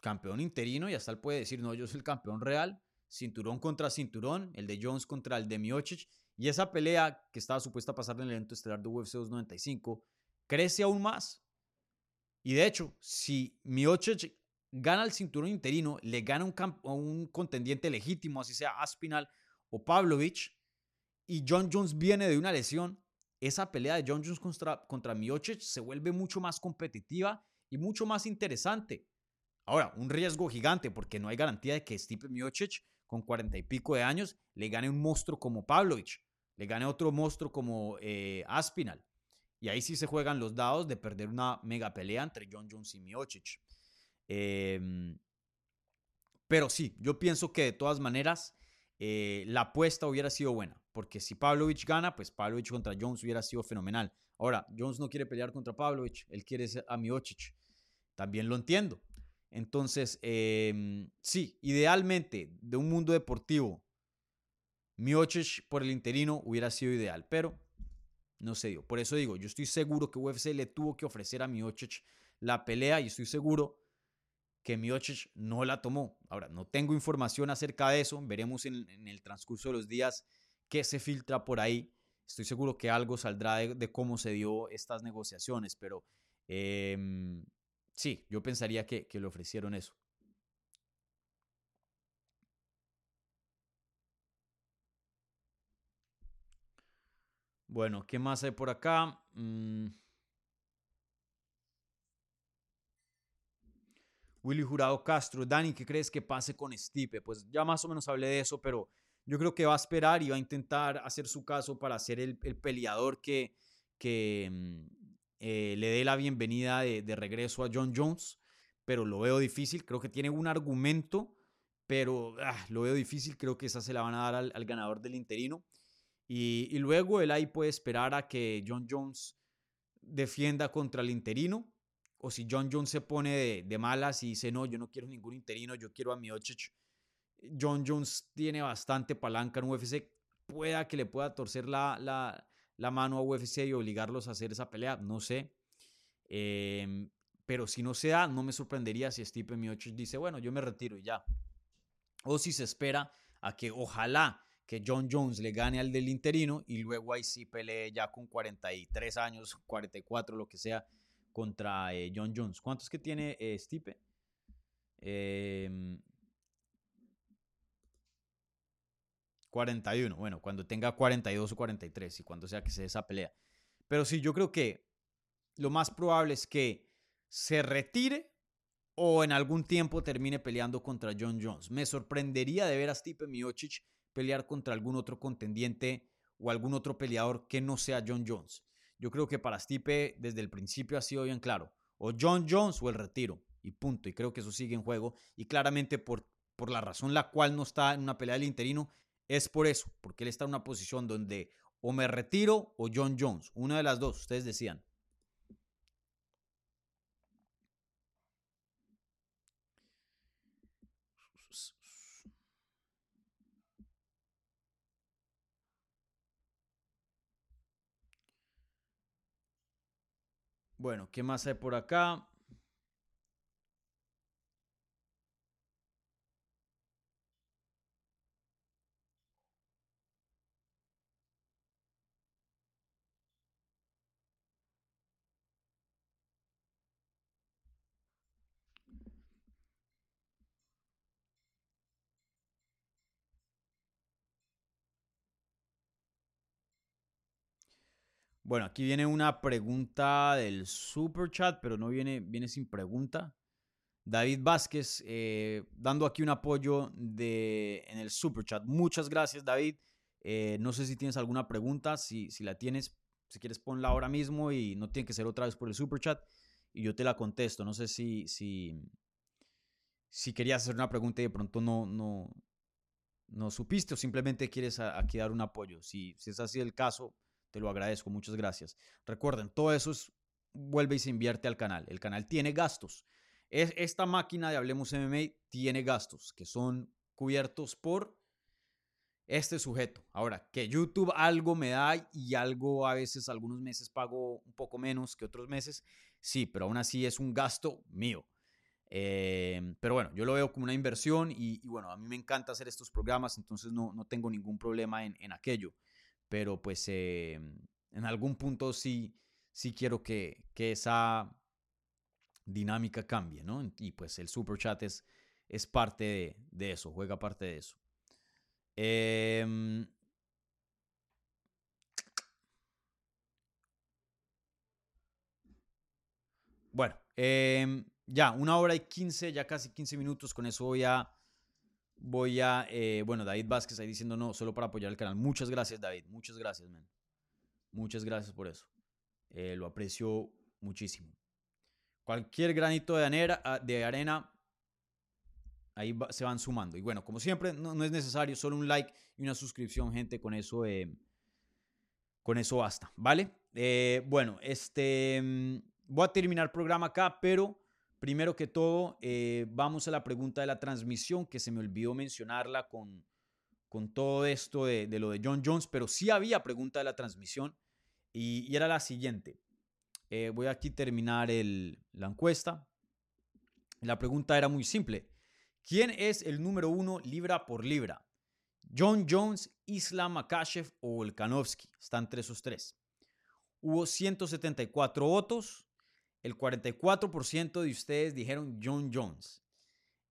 Campeón interino y hasta él puede decir, no, yo soy el campeón real cinturón contra cinturón, el de Jones contra el de Miocic, y esa pelea que estaba supuesta a pasar en el evento estelar de UFC 295 crece aún más. Y de hecho, si Miocic gana el cinturón interino, le gana un, un contendiente legítimo, así sea Aspinal o Pavlovich, y John Jones viene de una lesión, esa pelea de John Jones contra, contra Miocic se vuelve mucho más competitiva y mucho más interesante. Ahora, un riesgo gigante porque no hay garantía de que Stipe Miocic con cuarenta y pico de años le gane un monstruo como Pavlovich, le gane otro monstruo como eh, Aspinal. Y ahí sí se juegan los dados de perder una mega pelea entre John Jones y Miocic. Em, pero sí, yo pienso que de todas maneras eh, la apuesta hubiera sido buena, porque si Pavlovich gana, pues Pavlovich contra Jones hubiera sido fenomenal. Ahora, Jones no quiere pelear contra Pavlovich, él quiere a Miocic. También lo entiendo. Entonces, em, sí, idealmente de un mundo deportivo, Miocic por el interino hubiera sido ideal, pero no se dio. Por eso digo, yo estoy seguro que UFC le tuvo que ofrecer a Miocic la pelea y estoy seguro que Miocic no la tomó. Ahora, no tengo información acerca de eso, veremos en, el transcurso de los días qué se filtra por ahí. Estoy seguro que algo saldrá de, cómo se dio estas negociaciones, pero em, Sí, yo pensaría que, que le ofrecieron eso. Bueno, ¿qué más hay por acá? Mm. Willy Jurado Castro, Dani, ¿qué crees que pase con Stipe? Pues ya más o menos hablé de eso, pero yo creo que va a esperar y va a intentar hacer su caso para ser el, el peleador que, que, mm, eh, le dé la bienvenida de, regreso a John Jones, pero lo veo difícil. Creo que tiene un argumento, pero ah, lo veo difícil. Creo que esa se la van a dar al, ganador del interino. Y, luego él ahí puede esperar a que John Jones defienda contra el interino o si John Jones se pone de, malas y dice, no, yo no quiero ningún interino, yo quiero a Miocic. John Jones tiene bastante palanca en UFC, pueda que le pueda torcer la, la, mano a UFC y obligarlos a hacer esa pelea, no sé. Em, pero si no se da, no me sorprendería si Stipe Miocic dice, bueno, yo me retiro y ya. O si se espera a que ojalá que John Jones le gane al del interino y luego ahí sí pelee ya con 43 años, 44, lo que sea, contra eh, John Jones. ¿Cuántos que tiene eh, Stipe? 41. Em, bueno, cuando tenga 42 o 43 y cuando sea que se esa pelea. Pero sí, yo creo que lo más probable es que se retire o en algún tiempo termine peleando contra John Jones. Me sorprendería de ver a Stipe Miocic pelear contra algún otro contendiente o algún otro peleador que no sea John Jones. Yo creo que para Stipe desde el principio ha sido bien claro. O John Jones o el retiro. Y punto. Y creo que eso sigue en juego. Y claramente por, por la razón la cual no está en una pelea del interino es por eso. Porque él está en una posición donde o me retiro o John Jones. Una de las dos, ustedes decían. Bueno, ¿qué más hay por acá? Bueno, aquí viene una pregunta del super chat, pero no viene, viene sin pregunta. David Vázquez, eh, dando aquí un apoyo de, en el super chat. Muchas gracias, David. Eh, no sé si tienes alguna pregunta. Si, si la tienes, si quieres, ponla ahora mismo y no tiene que ser otra vez por el super chat y yo te la contesto. No sé si, si, si querías hacer una pregunta y de pronto no, no, no supiste o simplemente quieres aquí dar un apoyo. Si, si es así el caso, te lo agradezco, muchas gracias. Recuerden, todo eso es, vuelve y se invierte al canal. El canal tiene gastos. Es, esta máquina de Hablemos MMA tiene gastos que son cubiertos por este sujeto. Ahora, que YouTube algo me da y algo a veces, algunos meses pago un poco menos que otros meses, sí, pero aún así es un gasto mío. Eh, pero bueno, yo lo veo como una inversión y, bueno, a mí me encanta hacer estos programas, entonces no, no tengo ningún problema en, en aquello pero pues eh, en algún punto sí, sí quiero que, esa dinámica cambie, ¿no? Y pues el super chat es, es parte de, eso, juega parte de eso. Em, bueno, em, ya, una hora y quince, ya casi quince minutos, con eso voy a voy a, eh, bueno, David Vázquez ahí diciendo no, solo para apoyar el canal. Muchas gracias, David. Muchas gracias, man. Muchas gracias por eso. Eh, lo aprecio muchísimo. Cualquier granito de arena, ah, de arena ahí se van sumando. Y bueno, como siempre, no, es necesario, solo un like y una suscripción, gente. Con eso, eh, con eso basta, ¿vale? bueno, este, mm, voy a terminar el programa acá, pero Primero que todo, eh, vamos a la pregunta de la transmisión, que se me olvidó mencionarla con, con todo esto de, lo de John Jones, pero sí había pregunta de la transmisión y, era la siguiente. Eh, voy aquí a terminar la encuesta. La pregunta era muy simple. ¿Quién es el número uno libra por libra? ¿John Jones, Islam Makashev o Volkanovski? Están entre esos tres. Hubo 174 votos el 44% de ustedes dijeron John Jones.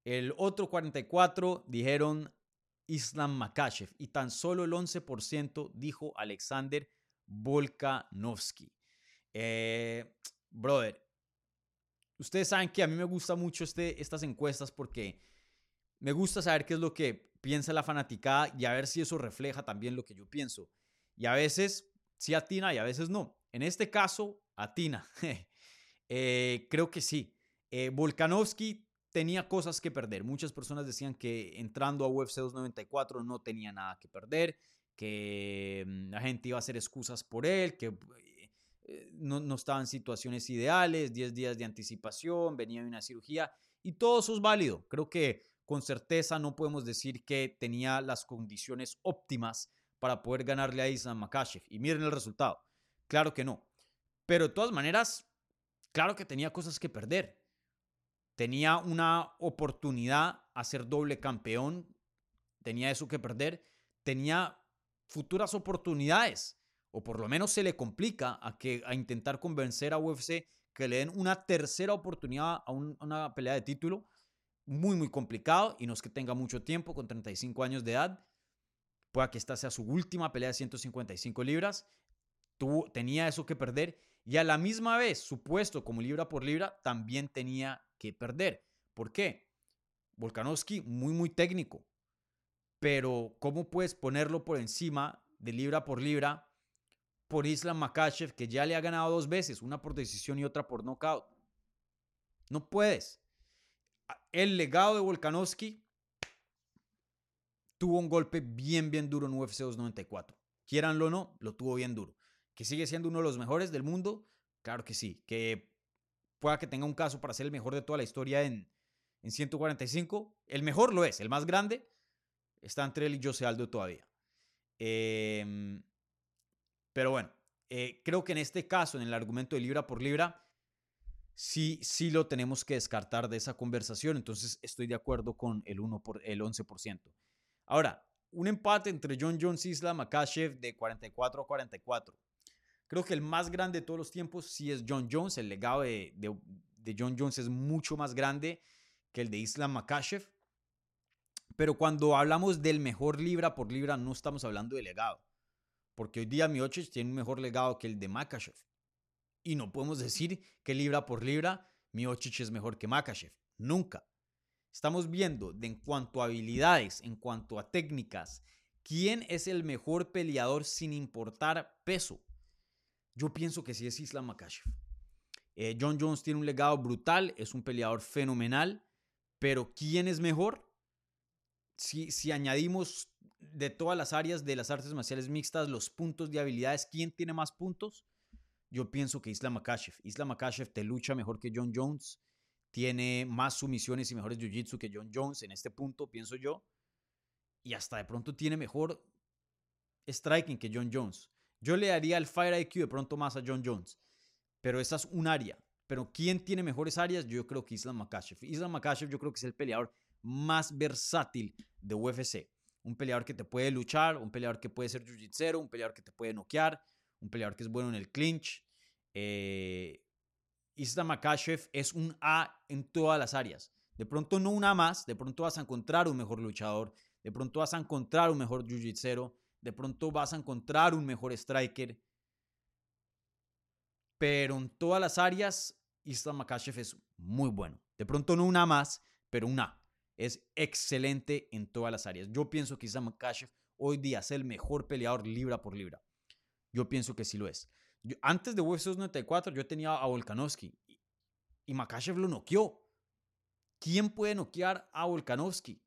El otro 44% dijeron Islam Makashev. Y tan solo el 11% dijo Alexander Volkanovski. Eh, brother, ustedes saben que a mí me gusta mucho este, estas encuestas porque me gusta saber qué es lo que piensa la fanaticada y a ver si eso refleja también lo que yo pienso. Y a veces sí atina y a veces no. En este caso, atina. Eh, creo que sí. Eh, Volkanovski tenía cosas que perder. Muchas personas decían que entrando a UFC 294 no tenía nada que perder, que mm, la gente iba a hacer excusas por él, que eh, no, no estaba en situaciones ideales, 10 días de anticipación, venía de una cirugía y todo eso es válido. Creo que con certeza no podemos decir que tenía las condiciones óptimas para poder ganarle a Islam Makashev. Y miren el resultado. Claro que no. Pero de todas maneras, claro que tenía cosas que perder. Tenía una oportunidad a ser doble campeón. Tenía eso que perder. Tenía futuras oportunidades. O por lo menos se le complica a, que, a intentar convencer a UFC que le den una tercera oportunidad a una pelea de título muy, muy complicado y no es que tenga mucho tiempo, con 35 años de edad. Pueda que esta sea su última pelea de 155 libras. Tuvo, tenía eso que perder y a la misma vez, su puesto como libra por libra también tenía que perder. ¿Por qué? Volkanovski, muy, muy técnico. Pero, ¿cómo puedes ponerlo por encima de libra por libra por Islam Makachev, que ya le ha ganado dos veces, una por decisión y otra por knockout? No puedes el legado de Volkanovski tuvo un golpe bien, bien duro en UFC 294. Quieranlo o no, lo tuvo bien duro. Que sigue siendo uno de los mejores del mundo, claro que sí. Que pueda que tenga un caso para ser el mejor de toda la historia en, en 145. El mejor lo es, el más grande está entre él y Jose Aldo todavía. Em, pero bueno, eh, creo que en este caso, en el argumento de libra por libra, sí, sí lo tenemos que descartar de esa conversación. Entonces estoy de acuerdo con el, 1 por, el 11%. Ahora, un empate entre John Jones y Islam Makashev de 44 a 44. Creo que el más grande de todos los tiempos sí es John Jones. El legado de, John Jones es mucho más grande que el de Islam Makashev. Pero cuando hablamos del mejor libra por libra, no estamos hablando de legado. Porque hoy día Miocic tiene un mejor legado que el de Makashev. Y no podemos decir que libra por libra Miocic es mejor que Makachev. Nunca. Estamos viendo de en cuanto a habilidades, en cuanto a técnicas, quién es el mejor peleador sin importar peso. Yo pienso que sí es Islam Makachev. Eh, John Jones tiene un legado brutal, es un peleador fenomenal, pero ¿quién es mejor? Si, si añadimos de todas las áreas de las artes marciales mixtas los puntos de habilidades, ¿quién tiene más puntos? Yo pienso que Islam Makashev. Islam Makashev te lucha mejor que John Jones. Tiene más sumisiones y mejores jiu-jitsu que John Jones en este punto, pienso yo. Y hasta de pronto tiene mejor striking que John Jones. Yo le daría el Fire IQ de pronto más a John Jones. Pero esa es un área. Pero ¿quién tiene mejores áreas? Yo creo que Islam Makashev. Islam Makashev yo creo que es el peleador más versátil de UFC. Un peleador que te puede luchar, un peleador que puede ser jiu-jitsu, un peleador que te puede noquear, un peleador que es bueno en el clinch. Eh, Islam Makashev es un A en todas las áreas. De pronto no una más, de pronto vas a encontrar un mejor luchador, de pronto vas a encontrar un mejor jiu-jitsu, de pronto vas a encontrar un mejor striker. Pero en todas las áreas, Islam Makashev es muy bueno. De pronto no una más, pero una. Es excelente en todas las áreas. Yo pienso que Islam Makashev hoy día es el mejor peleador libra por libra. Yo pienso que sí lo es. antes de UFC 94 yo tenía a Volkanovski y, Makashev lo noqueó. ¿Quién puede noquear a Volkanovski?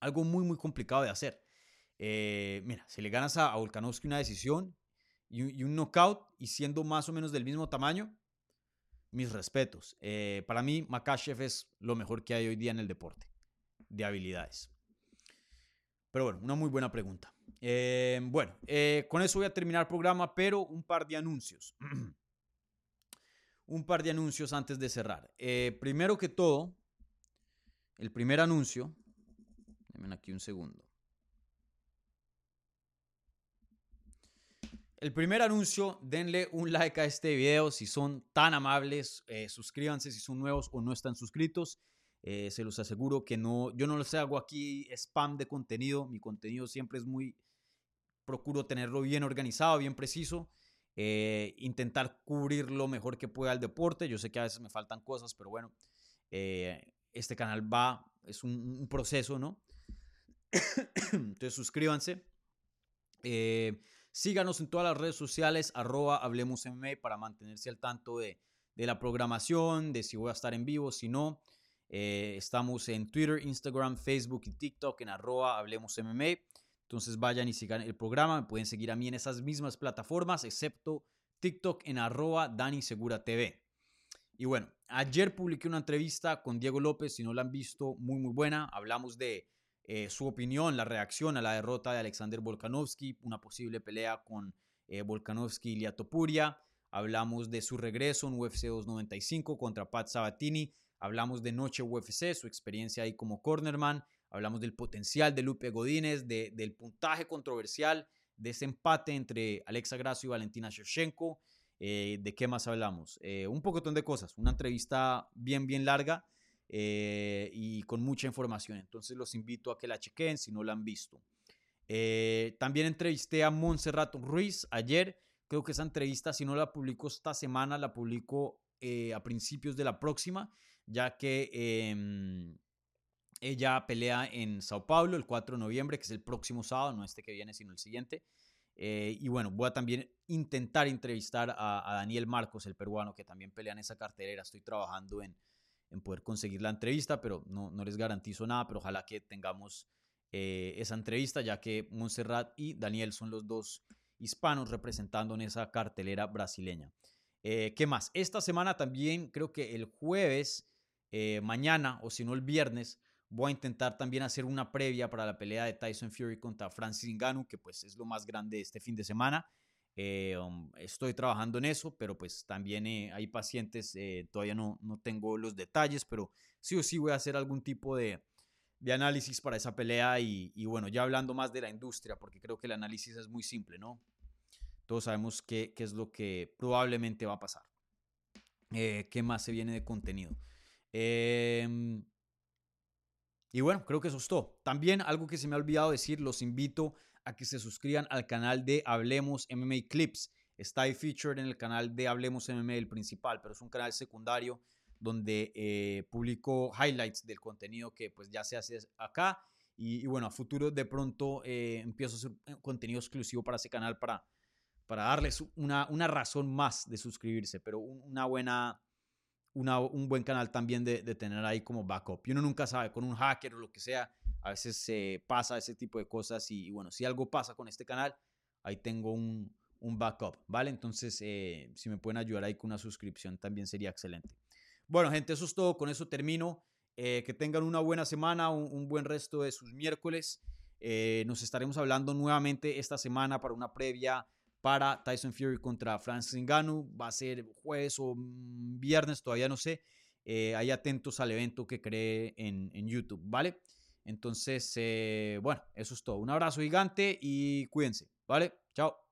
Algo muy, muy complicado de hacer. Eh, mira, si le ganas a, Volkanovski una decisión y, un knockout y siendo más o menos del mismo tamaño, mis respetos. Eh, para mí, Makashev es lo mejor que hay hoy día en el deporte de habilidades. Pero bueno, una muy buena pregunta. Eh, bueno, con eso voy a terminar el programa, pero un par de anuncios. un par de anuncios antes de cerrar. Primero que todo, el primer anuncio. Denme aquí un segundo. El primer anuncio, denle un like a este video si son tan amables, suscríbanse si son nuevos o no están suscritos. Eh, se los aseguro que no, yo no les hago aquí spam de contenido. Mi contenido siempre es muy procuro tenerlo bien organizado, bien preciso, eh, intentar cubrir lo mejor que pueda el deporte. Yo sé que a veces me faltan cosas, pero bueno, eh, este canal va, es un, proceso, ¿no? Entonces suscríbanse. Eh, síganos en todas las redes sociales, arroba Hablemos para mantenerse al tanto de, de, la programación, de si voy a estar en vivo, si no. estamos en Twitter, Instagram, Facebook y TikTok en arroba Hablemos entonces vayan y sigan el programa. Me pueden seguir a mí en esas mismas plataformas, excepto TikTok en arroba Dani Segura TV. Y bueno, ayer publiqué una entrevista con Diego López, si no la han visto, muy muy buena. Hablamos de eh, su opinión, la reacción a la derrota de Alexander Volkanovski, una posible pelea con eh, Volkanovski y Liatopuria. Hablamos de su regreso en UFC 295 contra Pat Sabatini. Hablamos de Noche UFC, su experiencia ahí como cornerman. Hablamos del potencial de Lupe Godínez, del puntaje controversial de ese empate entre Alexa Grasso y Valentina Shevchenko. Eh, ¿De qué más hablamos? Eh, un poquitón de cosas. Una entrevista bien, bien larga eh, y con mucha información. Entonces los invito a que la chequen si no la han visto. también entrevisté a Montserrat Ruiz ayer. Creo que esa entrevista, si no la publico esta semana, la publico a principios de la próxima, ya que em, ella pelea en Sao Paulo el 4 de noviembre, que es el próximo sábado, no este que viene, sino el siguiente. Eh, y bueno, voy a también intentar entrevistar a, Daniel Marcos, el peruano, que también pelea en esa cartelera. Estoy trabajando en, en poder conseguir la entrevista, pero no, no les garantizo nada, pero ojalá que tengamos eh, esa entrevista, ya que Montserrat y Daniel son los dos hispanos representando en esa cartelera brasileña. Eh, ¿Qué más? Esta semana también creo que el jueves, mañana o si no el viernes, Voy a intentar también hacer una previa para la pelea de Tyson Fury contra Francis Ngannou, que pues es lo más grande de este fin de semana. Eh, um, estoy trabajando en eso, pero pues también eh, hay pacientes, eh, todavía no, no tengo los detalles, pero sí o sí voy a hacer algún tipo de, de análisis para esa pelea y, y, bueno, ya hablando más de la industria, porque creo que el análisis es muy simple, ¿no? Todos sabemos qué, qué es lo que probablemente va a pasar. ¿Qué más se viene de contenido? Eh, y bueno, creo que eso es todo. También algo que se me ha olvidado decir, los invito a que se suscriban al canal de Hablemos MMA Clips. Está ahí featured en el canal de Hablemos MMA, el principal, pero es un canal secundario donde eh, publico highlights del contenido que pues ya se hace acá. Y, bueno, a futuro de pronto eh, empiezo a hacer eh, contenido exclusivo para ese canal para, para darles una, una razón más de suscribirse, pero una buena un buen canal también de, tener ahí como backup. Y uno nunca sabe, con un hacker o lo que sea, a veces se pasa ese tipo de cosas y, bueno, si algo pasa con este canal, ahí tengo un, backup, ¿vale? Entonces, eh, si me pueden ayudar ahí con una suscripción también sería excelente. Bueno, gente, eso es todo, con eso termino. Eh, que tengan una buena semana, un, buen resto de sus miércoles. Eh, nos estaremos hablando nuevamente esta semana para una previa para Tyson Fury contra Francis Ngannou. Va a ser jueves o viernes, todavía no sé. Eh, ahí atentos al evento que cree en, YouTube, ¿vale? Entonces, eh, bueno, eso es todo. Un abrazo gigante y cuídense, ¿vale? Chao.